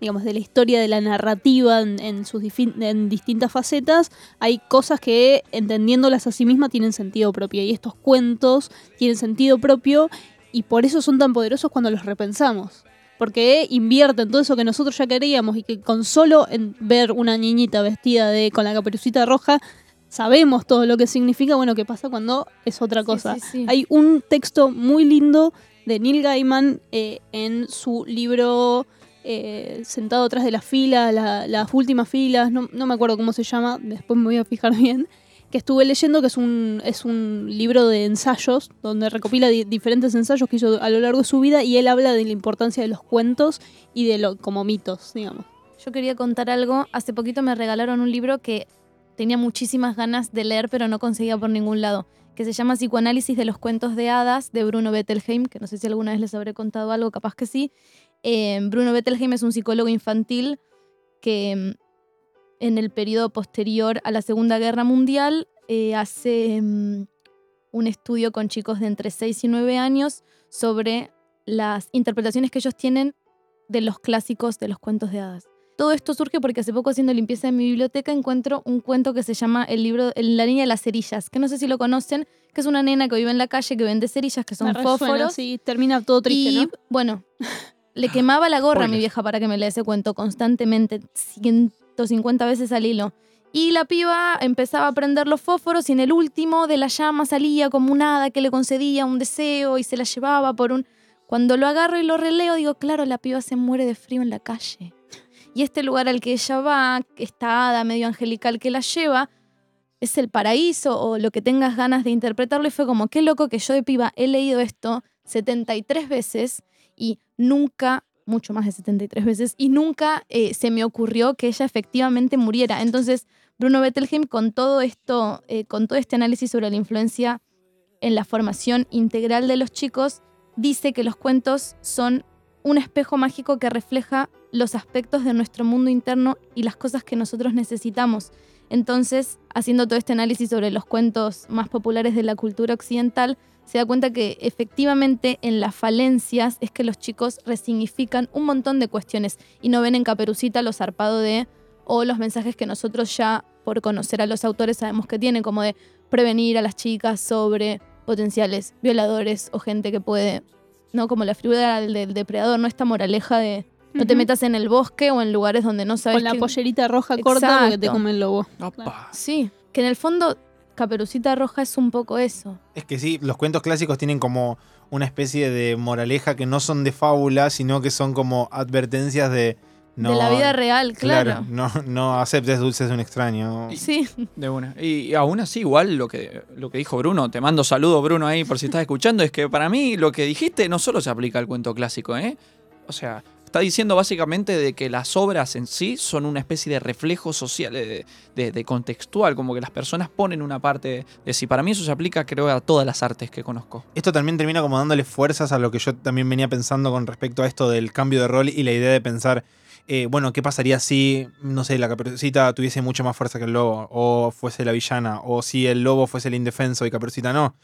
Speaker 3: digamos, de la historia de la narrativa en, en sus en distintas facetas, hay cosas que entendiéndolas a sí mismas tienen sentido propio. Y estos cuentos tienen sentido propio y por eso son tan poderosos cuando los repensamos. Porque invierten todo eso que nosotros ya queríamos y que con solo en ver una niñita vestida de con la caperucita roja sabemos todo lo que significa. Bueno, ¿qué pasa cuando es otra cosa?
Speaker 5: sí, sí.
Speaker 3: Hay un texto muy lindo de Neil Gaiman eh, en su libro eh, Sentado atrás de las filas, la- las últimas filas, no, no me acuerdo cómo se llama, después me voy a fijar bien, que estuve leyendo que es un, es un libro de ensayos, donde recopila di- diferentes ensayos que hizo a lo largo de su vida y él habla de la importancia de los cuentos y de lo como mitos, digamos.
Speaker 5: Yo quería contar algo. Hace poquito me regalaron un libro que tenía muchísimas ganas de leer, pero no conseguía por ningún lado. Que se llama Psicoanálisis de los cuentos de hadas de Bruno Bettelheim, que no sé si alguna vez les habré contado algo, capaz que sí. Eh, Bruno Bettelheim es un psicólogo infantil que mm, en el periodo posterior a la Segunda Guerra Mundial, eh, hace mm, un estudio con chicos de entre 6 y 9 años sobre las interpretaciones que ellos tienen de los clásicos de los cuentos de hadas. Todo esto surge porque hace poco haciendo limpieza en mi biblioteca encuentro un cuento que se llama El libro la niña de las cerillas, que no sé si lo conocen, que es una nena que vive en la calle que vende cerillas que son
Speaker 3: resuena,
Speaker 5: fósforos.
Speaker 3: sí, termina todo triste,
Speaker 5: y
Speaker 3: ¿no?
Speaker 5: bueno, le quemaba la gorra a mi vieja para que me lea ese cuento constantemente, 150 veces al hilo. Y la piba empezaba a prender los fósforos y en el último de la llama salía como un hada que le concedía un deseo y se la llevaba por un... Cuando lo agarro y lo releo, digo, claro, la piba se muere de frío en la calle. Y este lugar al que ella va, esta hada medio angelical que la lleva, es el paraíso o lo que tengas ganas de interpretarlo. Y fue como, qué loco que yo de piba he leído esto 73 veces y nunca, mucho más de 73 veces, y nunca eh, se me ocurrió que ella efectivamente muriera. Entonces, Bruno Bettelheim, con todo esto, eh, con todo este análisis sobre la influencia en la formación integral de los chicos, dice que los cuentos son un espejo mágico que refleja los aspectos de nuestro mundo interno y las cosas que nosotros necesitamos. Entonces, haciendo todo este análisis sobre los cuentos más populares de la cultura occidental, se da cuenta que efectivamente en las falencias es que los chicos resignifican un montón de cuestiones y no ven en Caperucita lo zarpado de o los mensajes que nosotros ya por conocer a los autores sabemos que tienen, como de prevenir a las chicas sobre potenciales violadores o gente que puede, ¿no? Como la figura del, depredador, no esta moraleja de no te metas en el bosque o en lugares donde no sabes
Speaker 3: Con la
Speaker 5: que-
Speaker 3: pollerita roja corta porque te come el lobo.
Speaker 4: Opa.
Speaker 5: Sí, que en el fondo Caperucita Roja es un poco eso.
Speaker 2: Es que sí, los cuentos clásicos tienen como una especie de moraleja que no son de fábula, sino que son como advertencias de. No,
Speaker 5: de la vida real, claro.
Speaker 2: no, no aceptes dulces de un extraño.
Speaker 5: Sí,
Speaker 4: De una. Y, y aún así, igual lo que, lo que dijo Bruno, te mando saludo, Bruno, ahí por si estás escuchando, es que para mí lo que dijiste no solo se aplica al cuento clásico, ¿eh? O sea, está diciendo básicamente de que las obras en sí son una especie de reflejo social, de, de- de contextual, como que las personas ponen una parte de sí. Para mí eso se aplica, creo, a todas las artes que conozco.
Speaker 2: Esto también termina como dándole fuerzas a lo que yo también venía pensando con respecto a esto del cambio de rol y la idea de pensar, eh, bueno, ¿qué pasaría si, no sé, la caperucita tuviese mucha más fuerza que el lobo? O fuese la villana, o si el lobo fuese el indefenso y caperucita no.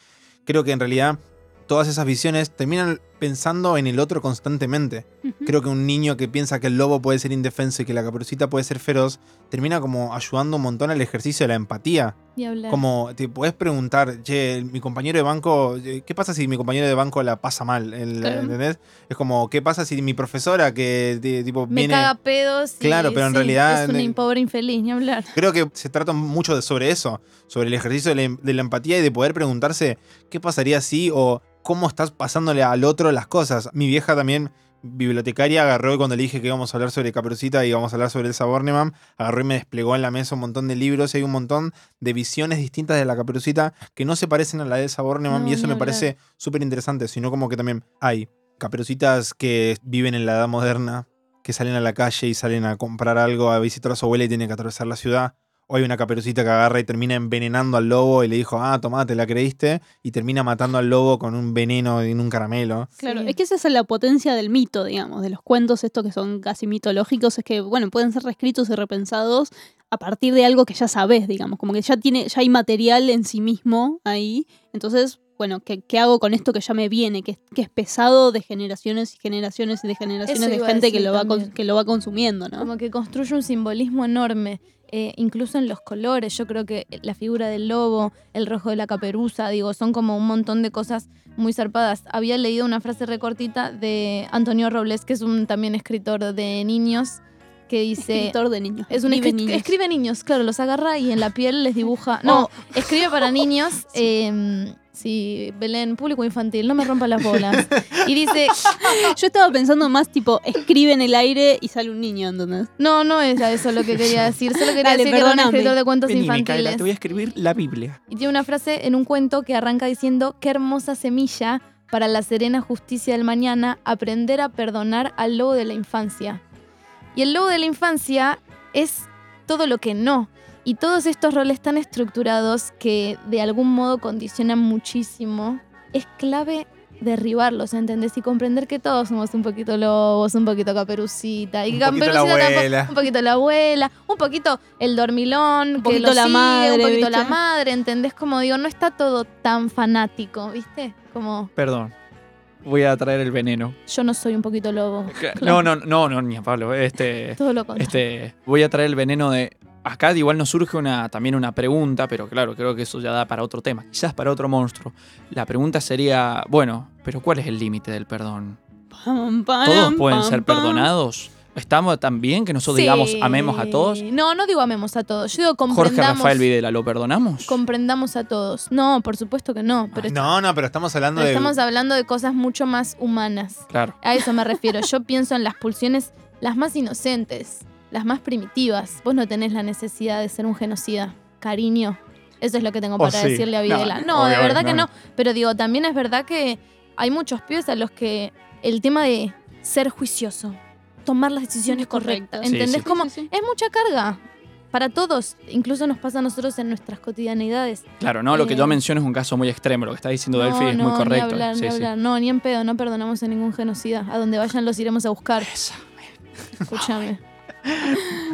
Speaker 2: Creo que en realidad todas esas visiones terminan pensando en el otro constantemente. Creo que un niño que piensa que el lobo puede ser indefenso y que la caperucita puede ser feroz, termina como ayudando un montón al ejercicio de la empatía.
Speaker 5: y hablar.
Speaker 2: Como te puedes preguntar, che, mi compañero de banco, eh, ¿qué pasa si mi compañero de banco la pasa mal? El-
Speaker 3: Claro.
Speaker 2: ¿Entendés? Es como, ¿qué pasa si mi profesora que ti- tipo
Speaker 5: Me
Speaker 2: viene.
Speaker 5: caga pedos. y-
Speaker 2: Claro, pero en realidad-
Speaker 5: Es un pobre infeliz, ni hablar.
Speaker 2: Creo que se trata mucho de sobre eso, sobre el ejercicio de la, de la empatía y de poder preguntarse qué pasaría si o cómo estás pasándole al otro las cosas. Mi vieja también, bibliotecaria, agarró y cuando le dije que íbamos a hablar sobre Caperucita y íbamos a hablar sobre el Saborneman, agarró y me desplegó en la mesa un montón de libros y hay un montón de visiones distintas de la Caperucita que no se parecen a la del Saborneman
Speaker 5: No,
Speaker 2: y eso me parece súper interesante, sino como que también hay caperucitas que viven en la edad moderna, que salen a la calle y salen a comprar algo, a visitar a su abuela y tienen que atravesar la ciudad. O hay una caperucita que agarra y termina envenenando al lobo y le dijo, ah, tomá, te la creíste, y termina matando al lobo con un veneno en un caramelo.
Speaker 3: Claro,
Speaker 5: Sí.
Speaker 3: es que esa es la potencia del mito, digamos, de los cuentos estos que son casi mitológicos, es que, bueno, pueden ser reescritos y repensados a partir de algo que ya sabes, digamos, como que ya tiene, ya hay material en sí mismo ahí. Entonces, bueno, ¿qué, qué hago con esto que ya me viene? Que, es- que es pesado de generaciones y generaciones y de generaciones
Speaker 5: Eso
Speaker 3: de gente que lo, va que lo va consumiendo, ¿no?
Speaker 5: Como que construye un simbolismo enorme, eh, incluso en los colores. Yo creo que la figura del lobo, el rojo de la caperuza, digo, son como un montón de cosas muy zarpadas. Había leído una frase recortita de Antonio Robles, que es un también escritor de niños, que dice...
Speaker 3: Escritor de niños.
Speaker 5: Es un
Speaker 3: escribe
Speaker 5: escri-
Speaker 3: niños.
Speaker 5: escribe niños, claro, los agarra y en la piel les dibuja. No,
Speaker 3: Oh.
Speaker 5: escribe para niños. eh, sí, Belén, público infantil, no me rompa las bolas. Y dice,
Speaker 3: Yo estaba pensando más tipo, escribe en el aire y sale un niño, ¿entendés?
Speaker 5: no, no era eso lo que quería decir. Solo quería
Speaker 3: Dale,
Speaker 5: decir que era un
Speaker 3: perdóname.
Speaker 5: escritor de cuentos
Speaker 4: Vení,
Speaker 5: infantiles.
Speaker 4: Micaela, te voy a escribir la Biblia.
Speaker 5: Y tiene una frase en un cuento que arranca diciendo, qué hermosa semilla para la serena justicia del mañana, aprender a perdonar al lobo de la infancia. Y el lobo de la infancia es todo lo que no. Y todos estos roles tan estructurados que de algún modo condicionan muchísimo, es clave derribarlos, ¿entendés? Y comprender que todos somos un poquito lobos, un poquito caperucita. Y
Speaker 2: Un poquito la
Speaker 5: Caperucita tampoco-
Speaker 2: abuela.
Speaker 5: un poquito la abuela, un poquito el dormilón, que
Speaker 3: poquito la
Speaker 5: sigue,
Speaker 3: madre,
Speaker 5: un poquito la madre, ¿entendés? Como digo, no está todo tan fanático, ¿viste? Como
Speaker 4: Perdón. Voy a traer el veneno.
Speaker 5: yo no soy un poquito lobo.
Speaker 4: No, no, no, no, ni a Pablo. Este,
Speaker 5: Todo lo contrario.
Speaker 4: este, voy a traer el veneno de. Acá igual nos surge una, también una pregunta, pero claro, creo que eso ya da para otro tema, quizás para otro monstruo. La pregunta sería, bueno, pero ¿cuál es el límite del perdón?
Speaker 3: Pam, pam,
Speaker 4: ¿Todos pueden
Speaker 3: pam,
Speaker 4: ser
Speaker 3: pam.
Speaker 4: perdonados? ¿Estamos tan bien que nosotros digamos amemos a todos?
Speaker 5: No, no digo amemos a todos. Yo digo
Speaker 4: Jorge
Speaker 5: comprendamos.
Speaker 4: Rafael Videla, ¿lo perdonamos?
Speaker 5: comprendamos a todos. No, por supuesto que no. Pero,
Speaker 2: No, no, pero estamos hablando
Speaker 5: pero
Speaker 2: de.
Speaker 5: estamos hablando de cosas mucho más humanas.
Speaker 4: Claro.
Speaker 5: A eso me refiero. Yo pienso en las pulsiones las más inocentes, las más primitivas. Vos no tenés la necesidad de ser un genocida. Cariño. Eso es lo que tengo
Speaker 4: Oh,
Speaker 5: para
Speaker 4: sí.
Speaker 5: decirle a
Speaker 4: No,
Speaker 5: Videla. No, de verdad
Speaker 4: no,
Speaker 5: que no.
Speaker 4: no.
Speaker 5: Pero digo, también es verdad que hay muchos pibes a los que el tema de ser juicioso, tomar las decisiones correctas, ¿entendés?
Speaker 4: sí.
Speaker 5: Como
Speaker 3: Sí, sí, sí.
Speaker 5: es mucha carga. Para todos, incluso nos pasa a nosotros en nuestras cotidianidades.
Speaker 4: Claro, no, lo que
Speaker 5: Eh,
Speaker 4: yo menciono es un caso muy extremo. Lo que está diciendo Delphi es muy correcto.
Speaker 5: Ni hablar,
Speaker 4: Sí,
Speaker 5: ni
Speaker 4: sí.
Speaker 5: hablar. No, ni en pedo, no perdonamos a ningún genocida. A donde vayan los iremos a buscar.
Speaker 4: Esa.
Speaker 5: Escúchame.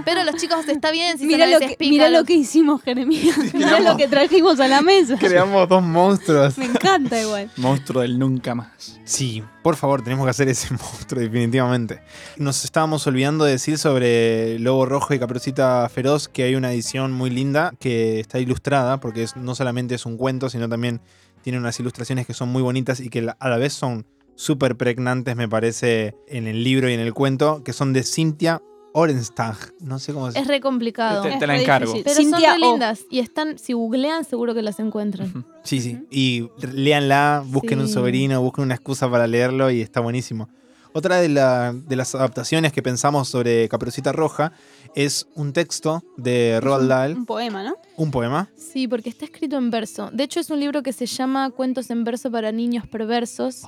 Speaker 5: Pero los chicos, está bien si
Speaker 3: Mira lo, que, mira lo que hicimos, Jeremías. Mira lo que trajimos a la mesa.
Speaker 2: Creamos dos monstruos.
Speaker 3: Me encanta igual.
Speaker 4: Monstruo del nunca más.
Speaker 2: Sí, por favor, tenemos que hacer ese monstruo, definitivamente. Nos estábamos olvidando de decir sobre Lobo Rojo y Caperucita Feroz que hay una edición muy linda que está ilustrada, porque es- no solamente es un cuento, sino también tiene unas ilustraciones que son muy bonitas y que a la vez son súper pregnantes, me parece, en el libro y en el cuento, que son de Cynthia Orenstag. No sé cómo se
Speaker 5: Es re complicado.
Speaker 4: Te- te la encargo.
Speaker 3: difícil.
Speaker 5: Pero
Speaker 3: Cintia
Speaker 5: son re
Speaker 3: O.
Speaker 5: lindas. Y están, si googlean, seguro que las encuentran.
Speaker 2: Sí, sí. Y léanla, busquen un
Speaker 5: Sí.
Speaker 2: sobrino, busquen una excusa para leerlo y está buenísimo. Otra de, la- de las adaptaciones que pensamos sobre Caperucita Roja es un texto de Roald Dahl,
Speaker 3: Un poema, ¿no?
Speaker 2: un poema.
Speaker 5: Sí, porque está escrito en verso. De hecho, es un libro que se llama Cuentos en verso para niños perversos.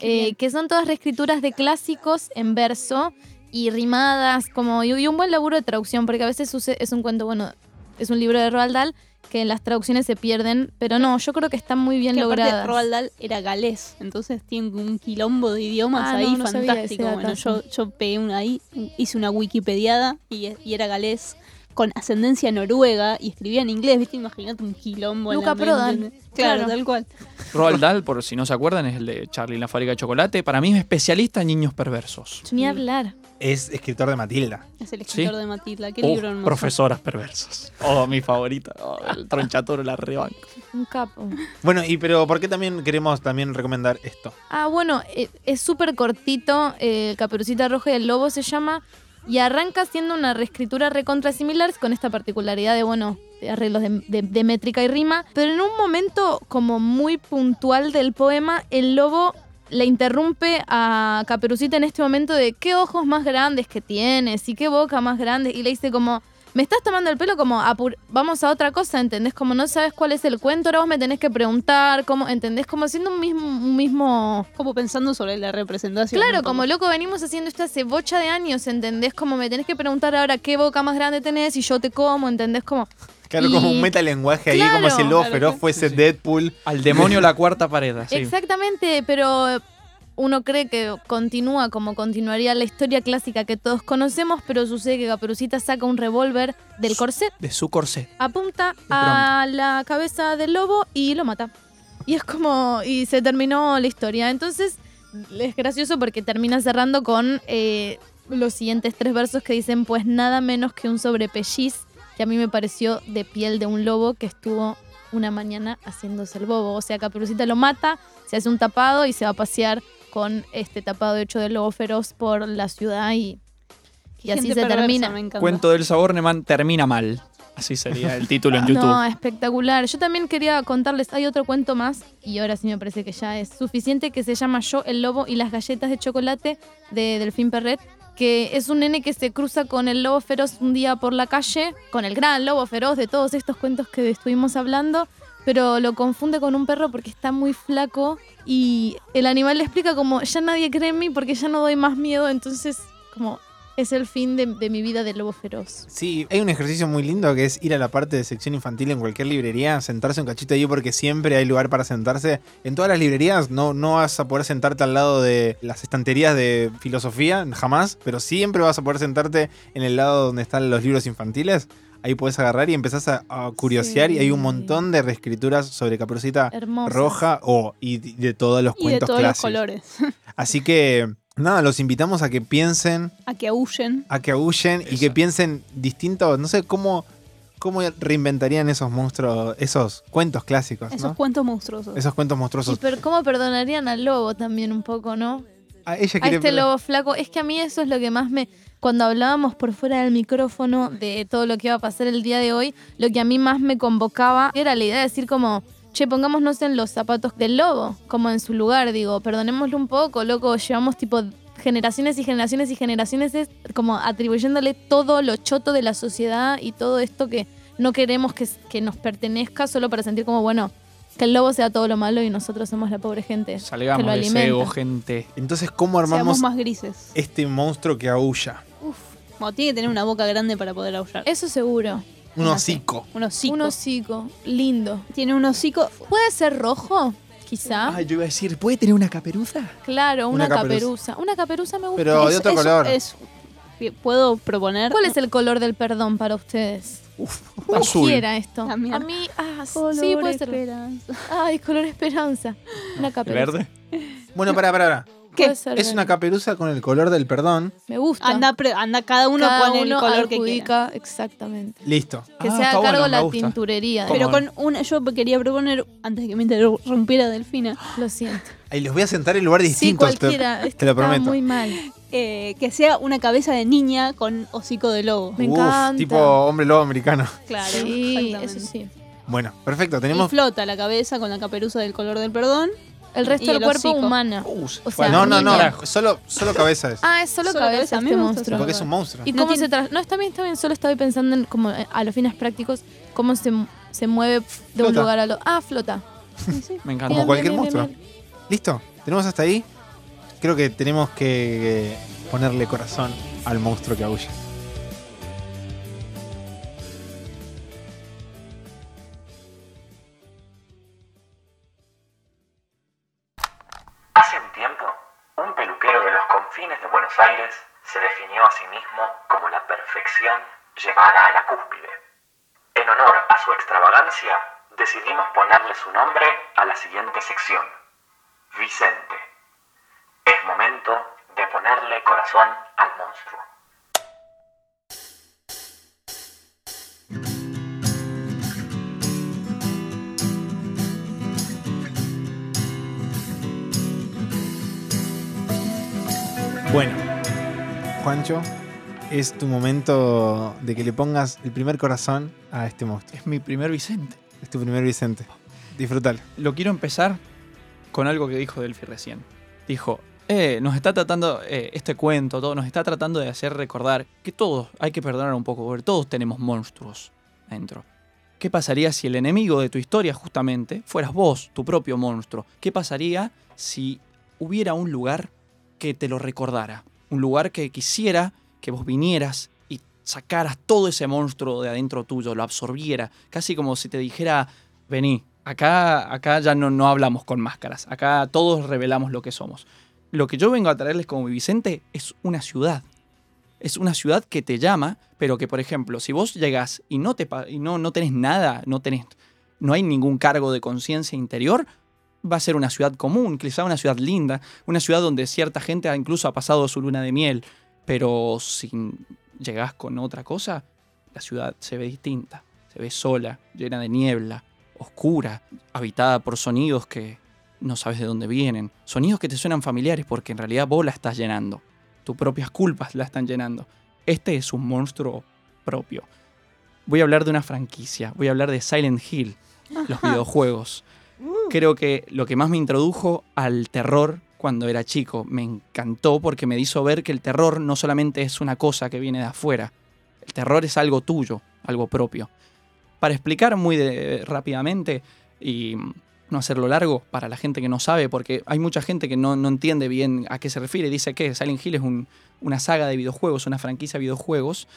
Speaker 5: eh, que son todas reescrituras de clásicos en verso y rimadas, como y y un buen laburo de traducción, porque a veces es un cuento, bueno, es un libro de Roald Dahl que en las traducciones se pierden, pero no, yo creo que están muy bien
Speaker 3: que aparte
Speaker 5: logradas.
Speaker 3: Roald Dahl era galés, entonces tiene un quilombo de idiomas
Speaker 5: Ah,
Speaker 3: ahí
Speaker 5: no, no sabía
Speaker 3: fantástico. Bueno, yo, yo pegué una ahí, hice una wikipediada y, y era galés con ascendencia noruega y escribía en inglés, ¿viste? Imagínate un quilombo en
Speaker 5: Luca. Prodan,
Speaker 3: Claro,
Speaker 5: claro.
Speaker 3: tal cual.
Speaker 4: Roald Dahl, por si no se acuerdan, es el de Charlie en la fábrica de chocolate. Para mí es especialista en niños perversos.
Speaker 5: Ni hablar.
Speaker 2: Es escritor de Matilda.
Speaker 3: Es el escritor
Speaker 4: Sí.
Speaker 3: de Matilda. ¿Qué
Speaker 4: Oh,
Speaker 3: libro hermoso?
Speaker 4: profesoras perversas. Oh, mi favorita. Oh, el tronchatoro la rebanco.
Speaker 5: Un capo.
Speaker 2: Bueno, y pero ¿por qué también queremos también recomendar esto?
Speaker 5: Ah, bueno, eh, es súper cortito. eh, Caperucita Roja y el Lobo se llama. Y arranca siendo una reescritura recontra similar con esta particularidad de, bueno, de arreglos de, de- de métrica y rima. Pero en un momento como muy puntual del poema, el lobo le interrumpe a Caperucita en este momento de qué ojos más grandes que tienes y qué boca más grande. Y le dice como, me estás tomando el pelo como, apur- vamos a otra cosa, ¿entendés? Como no sabes cuál es el cuento, ahora vos me tenés que preguntar, ¿cómo? ¿Entendés? Como siendo un mismo... Un mismo
Speaker 3: Como pensando sobre la representación.
Speaker 5: Claro, como loco, venimos haciendo esto hace bocha de años, ¿entendés? Como me tenés que preguntar ahora qué boca más grande tenés y yo te como, ¿entendés? Como,
Speaker 2: Claro,
Speaker 5: Y-
Speaker 2: como un metalenguaje ahí,
Speaker 5: Claro,
Speaker 2: como si el lobo
Speaker 3: claro,
Speaker 2: feroz
Speaker 3: claro.
Speaker 2: fuese
Speaker 4: Sí, sí.
Speaker 2: Deadpool.
Speaker 4: Al demonio la cuarta pared. así.
Speaker 5: exactamente, pero uno cree que continúa como continuaría la historia clásica que todos conocemos, pero sucede que Caperucita saca un revólver del corset,
Speaker 4: De su corsé.
Speaker 5: apunta a la cabeza del lobo y lo mata. Y es como, y se terminó la historia. Entonces, es gracioso porque termina cerrando con eh, los siguientes tres versos que dicen, pues nada menos que un sobrepelliz, que a mí me pareció de piel de un lobo que estuvo una mañana haciéndose el bobo. O sea, Caperucita lo mata, se hace un tapado y se va a pasear con este tapado hecho de lobo feroz por la ciudad y, y así se
Speaker 3: perversa,
Speaker 5: termina.
Speaker 3: Me.
Speaker 4: Cuento del Saborneman termina mal. Así sería el título en YouTube.
Speaker 5: No, espectacular. Yo también quería contarles, hay otro cuento más, y ahora sí me parece que ya es suficiente, que se llama Yo, el lobo y las galletas de chocolate de Delfín Perret, que es un nene que se cruza con el lobo feroz un día por la calle, con el gran lobo feroz de todos estos cuentos que estuvimos hablando, pero lo confunde con un perro porque está muy flaco y el animal le explica como, ya nadie cree en mí porque ya no doy más miedo, entonces como es el fin de, de mi vida de lobo feroz.
Speaker 2: Sí, hay un ejercicio muy lindo que es ir a la parte de sección infantil en cualquier librería, sentarse un cachito ahí porque siempre hay lugar para sentarse. En todas las librerías no, no vas a poder sentarte al lado de las estanterías de filosofía, jamás, pero siempre vas a poder sentarte en el lado donde están los libros infantiles. Ahí puedes agarrar y empezás a, a curiosear y hay un montón de reescrituras sobre Caperucita
Speaker 5: Hermosa.
Speaker 2: Roja o y de todos los
Speaker 3: Y de
Speaker 2: cuentos
Speaker 3: todos los
Speaker 2: clásicos.
Speaker 3: colores.
Speaker 2: Así que nada, los invitamos a que piensen
Speaker 3: A que aúllen.
Speaker 2: a que aúllen y que piensen distinto. No sé cómo, cómo reinventarían esos monstruos, esos cuentos clásicos,
Speaker 3: Esos
Speaker 2: ¿no?
Speaker 3: cuentos monstruosos.
Speaker 2: Esos cuentos
Speaker 5: Y
Speaker 2: monstruosos.
Speaker 5: per- ¿Cómo perdonarían al lobo también un poco, no?
Speaker 2: A ella
Speaker 5: A este lobo flaco. Es que a mí eso es lo que más me. Cuando hablábamos por fuera del micrófono de todo lo que iba a pasar el día de hoy, lo que a mí más me convocaba era la idea de decir como. Che, pongámonos en los zapatos del lobo, como en su lugar, digo, perdonémoslo un poco, loco, llevamos tipo generaciones y generaciones y generaciones es como atribuyéndole todo lo choto de la sociedad y todo esto que no queremos que, que nos pertenezca solo para sentir como, bueno, que el lobo sea todo lo malo y nosotros somos la pobre gente.
Speaker 4: Salgamos
Speaker 5: que lo
Speaker 4: de ese
Speaker 5: alimenta.
Speaker 4: ego, gente.
Speaker 2: Entonces, ¿cómo
Speaker 3: Seamos
Speaker 2: armamos
Speaker 3: más grises.
Speaker 2: este monstruo que aúlla?
Speaker 3: Uf. Bueno, tiene que tener una boca grande para poder aullar.
Speaker 5: Eso seguro.
Speaker 2: Un
Speaker 3: No
Speaker 2: hocico.
Speaker 3: Un hocico.
Speaker 5: Un hocico, lindo.
Speaker 3: Tiene un hocico.
Speaker 5: ¿Puede ser rojo? Quizá.
Speaker 4: Ay, yo iba a decir, ¿puede tener una caperuza?
Speaker 5: claro, una,
Speaker 2: Una caperuza.
Speaker 5: caperuza. Una caperuza me gusta.
Speaker 2: Pero de
Speaker 3: es-
Speaker 2: otro
Speaker 3: es-
Speaker 2: color.
Speaker 3: es- ¿Puedo proponer?
Speaker 5: ¿Cuál es el color del perdón para ustedes?
Speaker 4: Azul.
Speaker 5: Cualquiera esto. A mí, ah,
Speaker 3: Color
Speaker 5: sí, puede ser.
Speaker 3: esperanza.
Speaker 5: Ay, color esperanza. Una
Speaker 4: ¿El
Speaker 5: caperuza.
Speaker 4: verde?
Speaker 2: Bueno, para, para, para.
Speaker 5: Puede ser
Speaker 2: Es una caperuza con el color del perdón.
Speaker 5: Me gusta.
Speaker 3: Anda, pre- anda cada uno
Speaker 5: Cada
Speaker 3: con el color que quiera.
Speaker 5: adjudica exactamente.
Speaker 2: Listo.
Speaker 5: Que
Speaker 4: Ah,
Speaker 5: sea a
Speaker 4: está
Speaker 5: cargo
Speaker 4: bueno, me
Speaker 5: la
Speaker 4: gusta.
Speaker 5: tinturería.
Speaker 4: ¿Cómo?
Speaker 3: Pero con una, yo quería proponer, antes de que me interrumpiera Delfina,
Speaker 5: Lo siento.
Speaker 2: Ahí los voy a sentar en lugares
Speaker 5: Sí,
Speaker 2: distintos. te-
Speaker 5: cualquiera.
Speaker 2: te, lo
Speaker 5: está
Speaker 2: prometo.
Speaker 5: muy mal.
Speaker 3: eh, que sea una cabeza de niña con hocico de lobo.
Speaker 5: Me
Speaker 2: Uf,
Speaker 5: encanta.
Speaker 2: tipo hombre lobo americano.
Speaker 3: Claro.
Speaker 5: Sí, eso sí.
Speaker 2: Bueno, perfecto.
Speaker 3: Y
Speaker 2: Tenemos.
Speaker 3: flota la cabeza con la caperuza del color del perdón.
Speaker 5: El resto
Speaker 3: Y
Speaker 5: del
Speaker 3: el
Speaker 5: cuerpo
Speaker 3: hocico.
Speaker 5: humano.
Speaker 4: Uh,
Speaker 5: O sea,
Speaker 2: no, no, no. Solo, solo cabeza es.
Speaker 5: Ah, es solo,
Speaker 3: Solo
Speaker 5: cabeza,
Speaker 3: cabeza, a mí
Speaker 5: este
Speaker 3: me gusta
Speaker 5: monstruo.
Speaker 3: solo
Speaker 2: porque es un monstruo.
Speaker 5: ¿Y
Speaker 3: No
Speaker 5: cómo
Speaker 3: tiene-
Speaker 5: se tra- No, está bien, está bien. Solo estaba pensando en como eh, a los fines prácticos cómo se, se mueve de un
Speaker 2: Flota.
Speaker 5: lugar al otro. Ah, flota.
Speaker 4: Me encanta.
Speaker 2: Como
Speaker 5: Bien,
Speaker 2: cualquier monstruo.
Speaker 5: bien.
Speaker 2: ¿Listo? ¿Tenemos hasta ahí? Creo que tenemos que eh, ponerle corazón al monstruo que aúlla.
Speaker 1: De Buenos Aires se definió a sí mismo como la perfección llevada a la cúspide. En honor a su extravagancia, decidimos ponerle su nombre a la siguiente sección. Vicente. Es momento de ponerle corazón al monstruo.
Speaker 2: Bueno, Juancho, es tu momento de que le pongas el primer corazón a este monstruo.
Speaker 4: Es mi primer Vicente.
Speaker 2: Es tu primer Vicente. Disfrútalo.
Speaker 4: Lo quiero empezar con algo que dijo Delphi recién. Dijo, eh, nos está tratando, eh, este cuento, todo, nos está tratando de hacer recordar que todos hay que perdonar un poco, porque todos tenemos monstruos adentro. ¿Qué pasaría si el enemigo de tu historia justamente fueras vos, tu propio monstruo? ¿Qué pasaría si hubiera un lugar que te lo recordara? Un lugar que quisiera que vos vinieras y sacaras todo ese monstruo de adentro tuyo, lo absorbiera, casi como si te dijera, vení, acá, acá ya no, no hablamos con máscaras, acá todos revelamos lo que somos. Lo que yo vengo a traerles como Vicente es una ciudad. Es una ciudad que te llama, pero que, por ejemplo, si vos llegás y no, te, y no, no tenés nada, no, tenés, no hay ningún cargo de conciencia interior, va a ser una ciudad común, quizá una ciudad linda, una ciudad donde cierta gente incluso ha pasado su luna de miel, pero si llegás con otra cosa, la ciudad se ve distinta, se ve sola, llena de niebla, oscura, habitada por sonidos que no sabes de dónde vienen, sonidos que te suenan familiares porque en realidad vos la estás llenando, tus propias culpas la están llenando. Este es un monstruo propio. Voy a hablar de una franquicia, voy a hablar de Silent Hill, los videojuegos. Creo que lo que más me introdujo al terror cuando era chico me encantó porque me hizo ver que el terror no solamente es una cosa que viene de afuera, el terror es algo tuyo, algo propio. Para explicar muy rápidamente y no hacerlo largo para la gente que no sabe, porque hay mucha gente que no, no entiende bien a qué se refiere. Dice que Silent Hill es un- una saga de videojuegos, una franquicia de videojuegos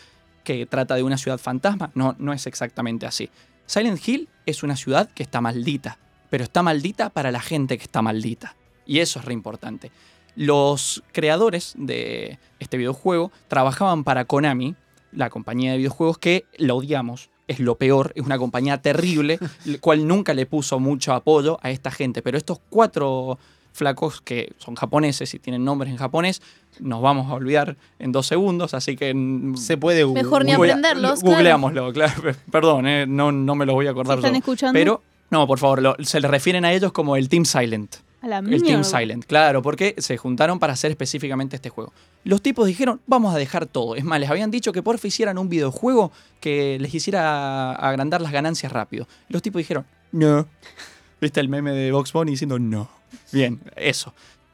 Speaker 4: que trata de una ciudad fantasma. No, no es exactamente así. Silent Hill es una ciudad que está maldita, pero está maldita para la gente que está maldita. Y eso es re importante. Los creadores de este videojuego trabajaban para Konami, la compañía de videojuegos que la odiamos. Es lo peor, es una compañía terrible, el cual nunca le puso mucho apoyo a esta gente. Pero estos cuatro flacos que son japoneses y tienen nombres en japonés, nos vamos a olvidar en dos segundos, así que
Speaker 2: Se puede
Speaker 5: Mejor ni aprenderlos.
Speaker 4: Googleámoslo, claro. Perdón, eh, no, no me los voy a acordar
Speaker 3: están
Speaker 4: yo.
Speaker 3: escuchando,
Speaker 4: Pero, no, por favor, lo- se le refieren a ellos como el Team Silent.
Speaker 3: a la
Speaker 4: El Team. Silent, claro, porque se juntaron para hacer específicamente este juego. Los tipos dijeron, vamos a dejar todo. Es más, les habían dicho que porfa hicieran un videojuego que les hiciera agrandar las ganancias rápido. Los tipos dijeron, no. ¿Viste el meme de Box Bunny diciendo no? Bien, eso.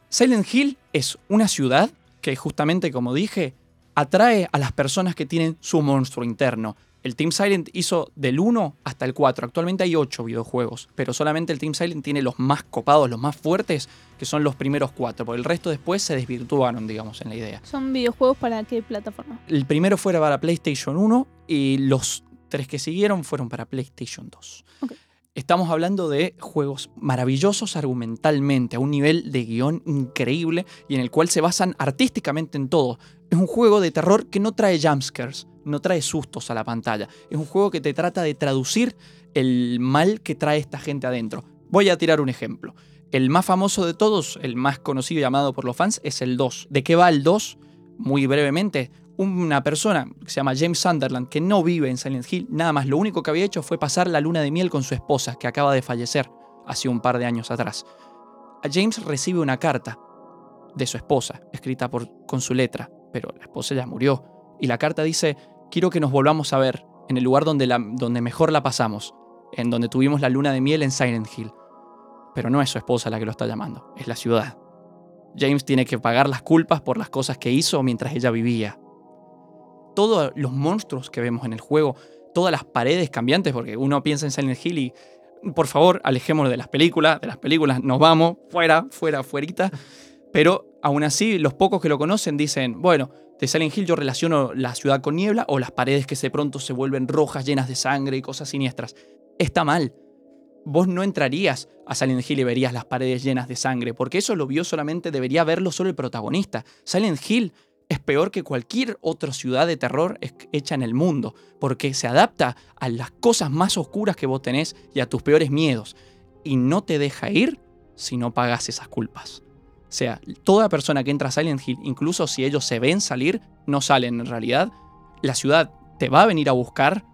Speaker 4: Silent Hill es una ciudad que justamente, como dije, atrae a las personas que tienen su monstruo interno. El Team Silent hizo del 1 hasta el 4. Actualmente hay 8 videojuegos, pero solamente el Team Silent tiene los más copados, los más fuertes, que son los primeros 4. Por el resto después se desvirtuaron, digamos, en la idea.
Speaker 3: ¿Son videojuegos para qué plataforma?
Speaker 4: El primero fue para PlayStation 1 y los tres que siguieron fueron para PlayStation 2.
Speaker 3: Ok.
Speaker 4: Estamos hablando de juegos maravillosos argumentalmente, a un nivel de guion increíble y en el cual se basan artísticamente en todo. Es un juego de terror que no trae jumpscares, no trae sustos a la pantalla. Es un juego que te trata de traducir el mal que trae esta gente adentro. Voy a tirar un ejemplo. El más famoso de todos, el más conocido y amado por los fans, es el 2. ¿De qué va el 2? Muy brevemente, una persona que se llama James Sunderland, que no vive en Silent Hill, nada más, lo único que había hecho fue pasar la luna de miel con su esposa, que acaba de fallecer hace un par de años atrás. A James recibe una carta de su esposa, escrita con su letra, pero la esposa ya murió. Y la carta dice, quiero que nos volvamos a ver en el lugar donde, la- donde mejor la pasamos, en donde tuvimos la luna de miel en Silent Hill. Pero no es su esposa la que lo está llamando, es la ciudad. James tiene que pagar las culpas por las cosas que hizo mientras ella vivía. Todos los monstruos que vemos en el juego, todas las paredes cambiantes, porque uno piensa en Silent Hill y, por favor, alejémonos de las películas, de las películas nos vamos, fuera, fuera, fuerita. Pero aún así, los pocos que lo conocen dicen, bueno, de Silent Hill yo relaciono la ciudad con niebla o las paredes que de pronto se vuelven rojas, llenas de sangre y cosas siniestras. Está mal. Vos no entrarías a Silent Hill y verías las paredes llenas de sangre, porque eso lo vio solamente, debería verlo solo el protagonista. Silent Hill es peor que cualquier otra ciudad de terror hecha en el mundo, porque se adapta a las cosas más oscuras que vos tenés y a tus peores miedos, y no te deja ir si no pagas esas culpas. O sea, toda persona que entra a Silent Hill, incluso si ellos se ven salir, no salen en realidad, la ciudad te va a venir a buscar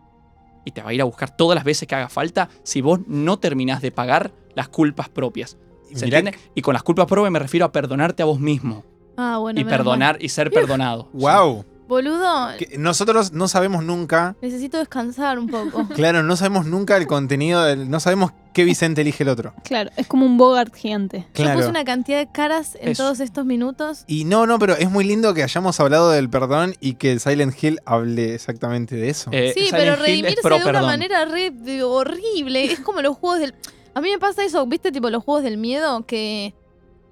Speaker 4: y te va a ir a buscar todas las veces que haga falta si vos no terminás de pagar las culpas propias. ¿Se
Speaker 2: mirá
Speaker 4: entiende? Y con las culpas propias me refiero a perdonarte a vos mismo
Speaker 5: Ah, bueno.
Speaker 4: y perdonar y ser perdonado.
Speaker 2: ¡Wow!
Speaker 5: Boludo,
Speaker 2: Que Nosotros no sabemos nunca,
Speaker 5: necesito descansar un poco.
Speaker 2: claro, no sabemos nunca el contenido, del- no sabemos qué Vicente elige el otro.
Speaker 3: Claro, es como un Bogart gigante.
Speaker 5: Yo
Speaker 2: Claro.
Speaker 5: puse una cantidad de caras en todos estos minutos.
Speaker 2: Y no, no, pero es muy lindo que hayamos hablado del perdón y que Silent Hill hable exactamente de eso.
Speaker 4: Eh,
Speaker 5: Sí,
Speaker 4: Silent
Speaker 5: pero redimirse
Speaker 4: pro
Speaker 5: de una
Speaker 4: perdón.
Speaker 5: manera re horrible. Es como los juegos del. A mí me pasa eso, ¿viste? Tipo los juegos del miedo que.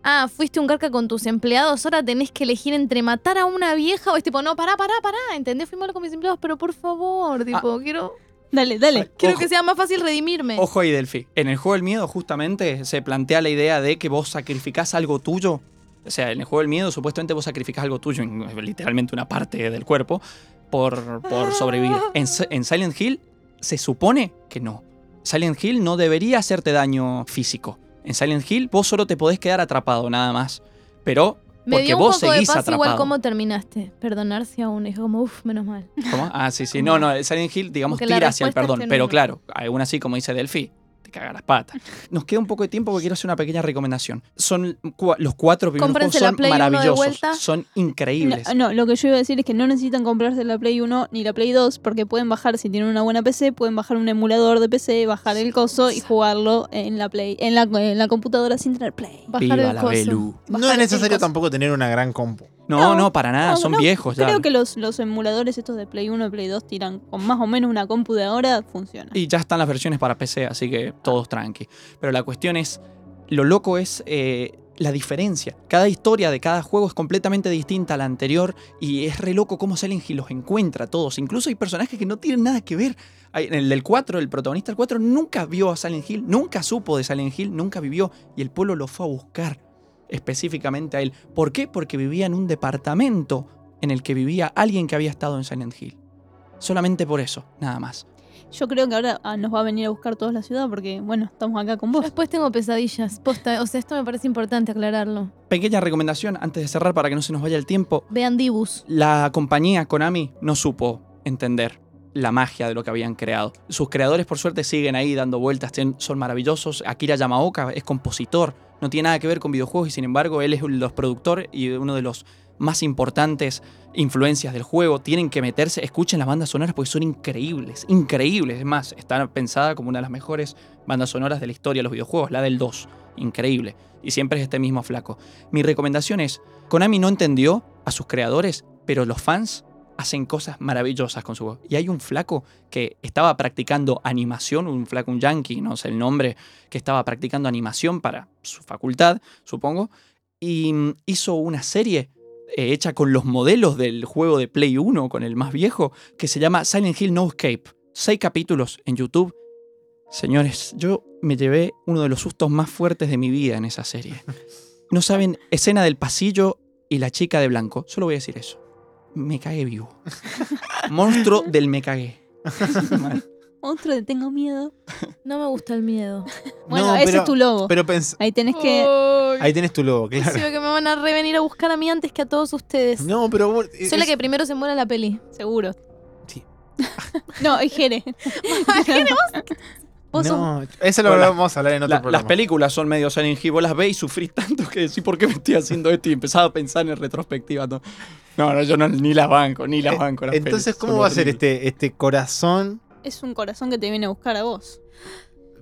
Speaker 5: Ah, fuiste un carca con tus empleados, ahora tenés que elegir entre matar a una vieja o es tipo, no, pará, pará, pará, ¿entendés? Fui malo con mis empleados, pero por favor, tipo, quiero,
Speaker 3: Dale, dale.
Speaker 5: quiero
Speaker 4: Ojo.
Speaker 5: que sea más fácil redimirme.
Speaker 4: Ojo ahí, Delphi. En el juego del miedo, justamente, se plantea la idea de que vos sacrificás algo tuyo. O sea, en el juego del miedo, supuestamente vos sacrificás algo tuyo, en- literalmente una parte del cuerpo, por, por sobrevivir. En Silent Hill, se supone que no. Silent Hill no debería hacerte daño físico. En Silent Hill, vos solo te podés quedar atrapado, nada más. Pero,
Speaker 5: me
Speaker 4: porque
Speaker 5: dio un
Speaker 4: vos
Speaker 5: poco de
Speaker 4: seguís
Speaker 5: paz
Speaker 4: atrapado.
Speaker 5: igual cómo terminaste. Perdonarse aún, es como, uff, menos mal.
Speaker 4: ¿Cómo? Ah, sí, sí. No, no, Silent Hill, digamos, tira hacia el perdón. Pero claro, aún así, como dice Delphi, te caga las patas. Nos queda un poco de tiempo porque quiero hacer una pequeña recomendación. Son los cuatro primeros juegos
Speaker 5: Cómprense la
Speaker 4: son
Speaker 5: Play uno de
Speaker 4: maravillosos. Son increíbles.
Speaker 3: No, no, lo que yo iba a decir es que no necesitan comprarse la Play 1 ni la Play 2 porque pueden bajar, si tienen una buena PC, pueden bajar un emulador de PC, bajar el coso y jugarlo en la Play, en la, en la computadora sin tener Play.
Speaker 5: Bajar
Speaker 4: Viva
Speaker 5: el
Speaker 4: la
Speaker 5: coso.
Speaker 2: No es necesario tampoco tener una gran compu.
Speaker 4: No, no, para nada,
Speaker 3: No,
Speaker 4: son
Speaker 3: no,
Speaker 4: viejos ya.
Speaker 3: Creo que los, los emuladores estos de Play 1 y Play 2 tiran con más o menos una compu de ahora, funciona.
Speaker 4: Y ya están las versiones para PC, así que todos tranqui. Pero la cuestión es, lo loco es eh, la diferencia. Cada historia de cada juego es completamente distinta a la anterior y es re loco cómo Silent Hill los encuentra todos. Incluso hay personajes que no tienen nada que ver. En el del 4, el protagonista del 4 nunca vio a Silent Hill, nunca supo de Silent Hill, nunca vivió y el pueblo lo fue a buscar específicamente a él. ¿Por qué? Porque vivía en un departamento en el que vivía alguien que había estado en Silent Hill. Solamente por eso, nada más.
Speaker 3: Yo creo que ahora ah, nos va a venir a buscar toda la ciudad porque, bueno, estamos acá con
Speaker 5: Yo
Speaker 3: vos.
Speaker 5: después tengo pesadillas. Posta, o sea, esto me parece importante aclararlo.
Speaker 4: Pequeña recomendación antes de cerrar para que no se nos vaya el tiempo.
Speaker 5: Vean Dibus.
Speaker 4: La compañía Konami no supo entender la magia de lo que habían creado. Sus creadores, por suerte, siguen ahí dando vueltas, son maravillosos. Akira Yamaoka es compositor, no tiene nada que ver con videojuegos y sin embargo él es uno de los productores y uno de los más importantes influencias del juego. Tienen que meterse, escuchen las bandas sonoras porque son increíbles, increíbles. Es más, está pensada como una de las mejores bandas sonoras de la historia de los videojuegos, la del 2. Increíble. Y siempre es este mismo flaco. Mi recomendación es, Konami no entendió a sus creadores, pero los fans hacen cosas maravillosas con su juego. Y hay un flaco que estaba practicando animación, un flaco, un yankee, no sé el nombre, que estaba practicando animación para su facultad, supongo, y mm, hizo una serie eh, hecha con los modelos del juego de Play 1, con el más viejo, que se llama Silent Hill No Escape. Seis capítulos en YouTube. Señores, yo me llevé uno de los sustos más fuertes de mi vida en esa serie. No saben, escena del pasillo y la chica de blanco. Solo voy a decir eso. Me cagué vivo. Monstruo del me cagué. Mal.
Speaker 3: Otro de tengo miedo.
Speaker 5: No me gusta el miedo.
Speaker 3: Bueno,
Speaker 2: No,
Speaker 3: ese
Speaker 2: pero-
Speaker 3: es tu logo.
Speaker 2: Pero
Speaker 3: Ahí tenés que.
Speaker 2: Ahí tenés tu logo, claro.
Speaker 5: sí, que me van a revenir a buscar a mí antes que a todos ustedes.
Speaker 2: No, pero vos-
Speaker 5: Soy la que primero se muere en la peli.
Speaker 3: Seguro.
Speaker 2: Sí.
Speaker 3: no, es Jere.
Speaker 5: Vos
Speaker 2: No, eso lo
Speaker 4: Bueno,
Speaker 2: vamos a hablar en otro
Speaker 4: La-
Speaker 2: programa.
Speaker 4: las películas son medio Silent Hill. Vos las ves y sufrís tanto que decís, ¿por qué me estoy haciendo esto? Y empezaba a pensar en retrospectiva. No, no, no, yo no, ni las banco, ni las
Speaker 2: Eh,
Speaker 4: banco. las
Speaker 2: Entonces,
Speaker 4: pelis.
Speaker 2: ¿cómo va a ser este, este corazón?
Speaker 3: es un corazón que te viene a buscar a vos.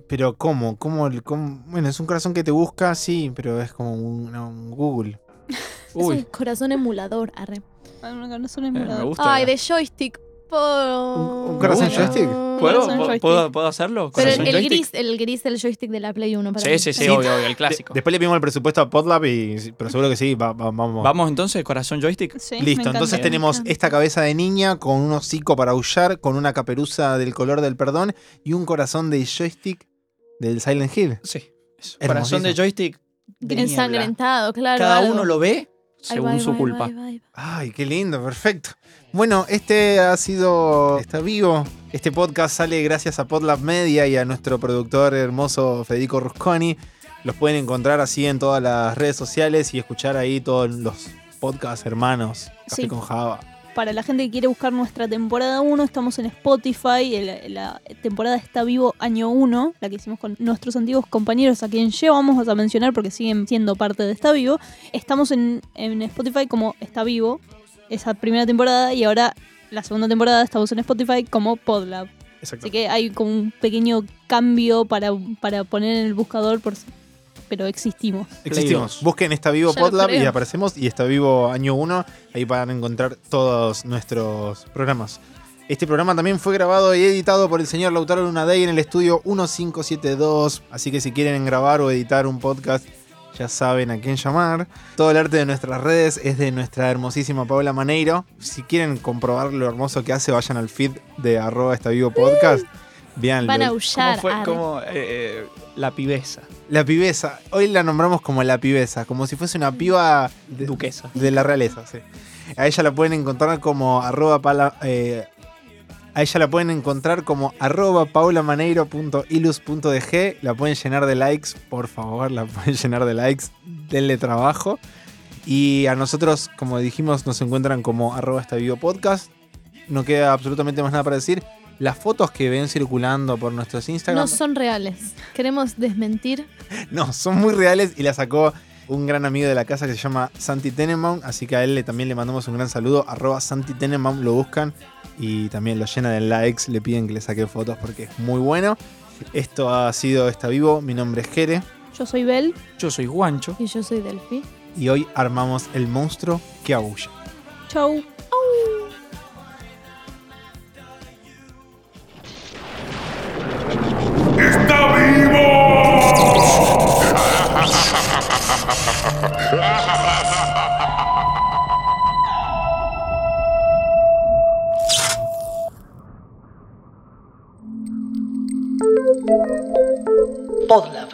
Speaker 2: Pero ¿cómo? ¿Cómo, el- cómo? Bueno, es un corazón que te busca, sí, pero es como un, no, un Google.
Speaker 5: es un corazón emulador, arre.
Speaker 3: Ah, no, no son
Speaker 4: eh, me
Speaker 3: emuladores.
Speaker 4: gusta.
Speaker 5: Ay, de joystick. Po-
Speaker 2: ¿Un- un corazón joystick?
Speaker 4: ¿Puedo,
Speaker 3: Corazón
Speaker 4: ¿Puedo-
Speaker 3: joystick.
Speaker 4: ¿puedo, puedo hacerlo?
Speaker 5: Pero el, gris, el gris del joystick de la Play 1 para
Speaker 4: Sí,
Speaker 5: mí.
Speaker 4: sí, sí,
Speaker 2: Sí.
Speaker 4: obvio, obvio, el clásico.
Speaker 2: De- después le pedimos el presupuesto a Podlab, y, pero seguro que sí, va- va- vamos.
Speaker 4: Vamos entonces, corazón joystick.
Speaker 3: Sí,
Speaker 2: Listo,
Speaker 3: encanta.
Speaker 2: entonces tenemos esta cabeza de niña con un hocico para aullar, con una caperuza del color del perdón y un corazón de joystick del Silent Hill.
Speaker 4: Sí. eso. Corazón de joystick. de niebla.
Speaker 5: Ensangrentado, claro.
Speaker 4: Cada
Speaker 5: algo.
Speaker 4: uno lo ve según
Speaker 5: va,
Speaker 4: su
Speaker 5: va,
Speaker 4: culpa.
Speaker 5: va, ahí va, ahí va.
Speaker 2: Ay, qué lindo, perfecto. Bueno, este ha sido Está Vivo. Este podcast sale gracias a Podlab Media y a nuestro productor hermoso Federico Rusconi. Los pueden encontrar así en todas las redes sociales y escuchar ahí todos los podcasts hermanos. Café
Speaker 3: Sí.
Speaker 2: con Java.
Speaker 3: Para la gente que quiere buscar nuestra temporada 1, estamos en Spotify. el- La, temporada está vivo año 1, la que hicimos con nuestros antiguos compañeros a quien llevamos a mencionar porque siguen siendo parte de Está Vivo. Estamos en, en Spotify como Está Vivo, esa primera temporada, y ahora la segunda temporada estamos en Spotify como Podlab.
Speaker 2: Exacto.
Speaker 3: Así que hay como un pequeño cambio para, para poner en el buscador, por, pero existimos.
Speaker 2: Existimos. Busquen Está Vivo
Speaker 5: Ya
Speaker 2: Podlab y aparecemos. Y Está Vivo Año 1. Ahí van a encontrar todos nuestros programas. Este programa también fue grabado y editado por el señor Lautaro Lunadey en el estudio 1572. Así que si quieren grabar o editar un podcast, ya saben a quién llamar. Todo el arte de nuestras redes es de nuestra hermosísima Paula Maneiro. Si quieren comprobar lo hermoso que hace, vayan al feed de arroba Está Vivo Podcast.
Speaker 5: Van a
Speaker 4: ¿Cómo
Speaker 5: aullar.
Speaker 4: fue? Como eh, eh, la pibesa,
Speaker 2: La pibesa. Hoy la nombramos como la pibesa, como si fuese una piba de,
Speaker 4: duquesa.
Speaker 2: de la realeza, sí. A ella la pueden encontrar como arroba pala- eh, a ella la pueden encontrar como arroba paulamaneiro.ilus.dg. La pueden llenar de likes, por favor, la pueden llenar de likes. Denle trabajo. Y a nosotros, como dijimos, nos encuentran como arroba esta video podcast. No queda absolutamente más nada para decir. Las fotos que ven circulando por nuestros Instagram
Speaker 5: No son reales. Queremos desmentir.
Speaker 2: no, son muy reales y la sacó un gran amigo de la casa que se llama Santi Tenenbaum, así que a él también le mandamos un gran saludo, arroba Santi Tenenbaum, lo buscan y también lo llenan de likes, le piden que le saque fotos porque es muy bueno. Esto ha sido Está Vivo, mi nombre es Jere.
Speaker 3: Yo soy Bel.
Speaker 4: Yo soy Guancho.
Speaker 5: Y yo soy Delphi.
Speaker 2: y hoy armamos el monstruo que aúlla.
Speaker 3: Chau.
Speaker 7: ¡Está Podlab.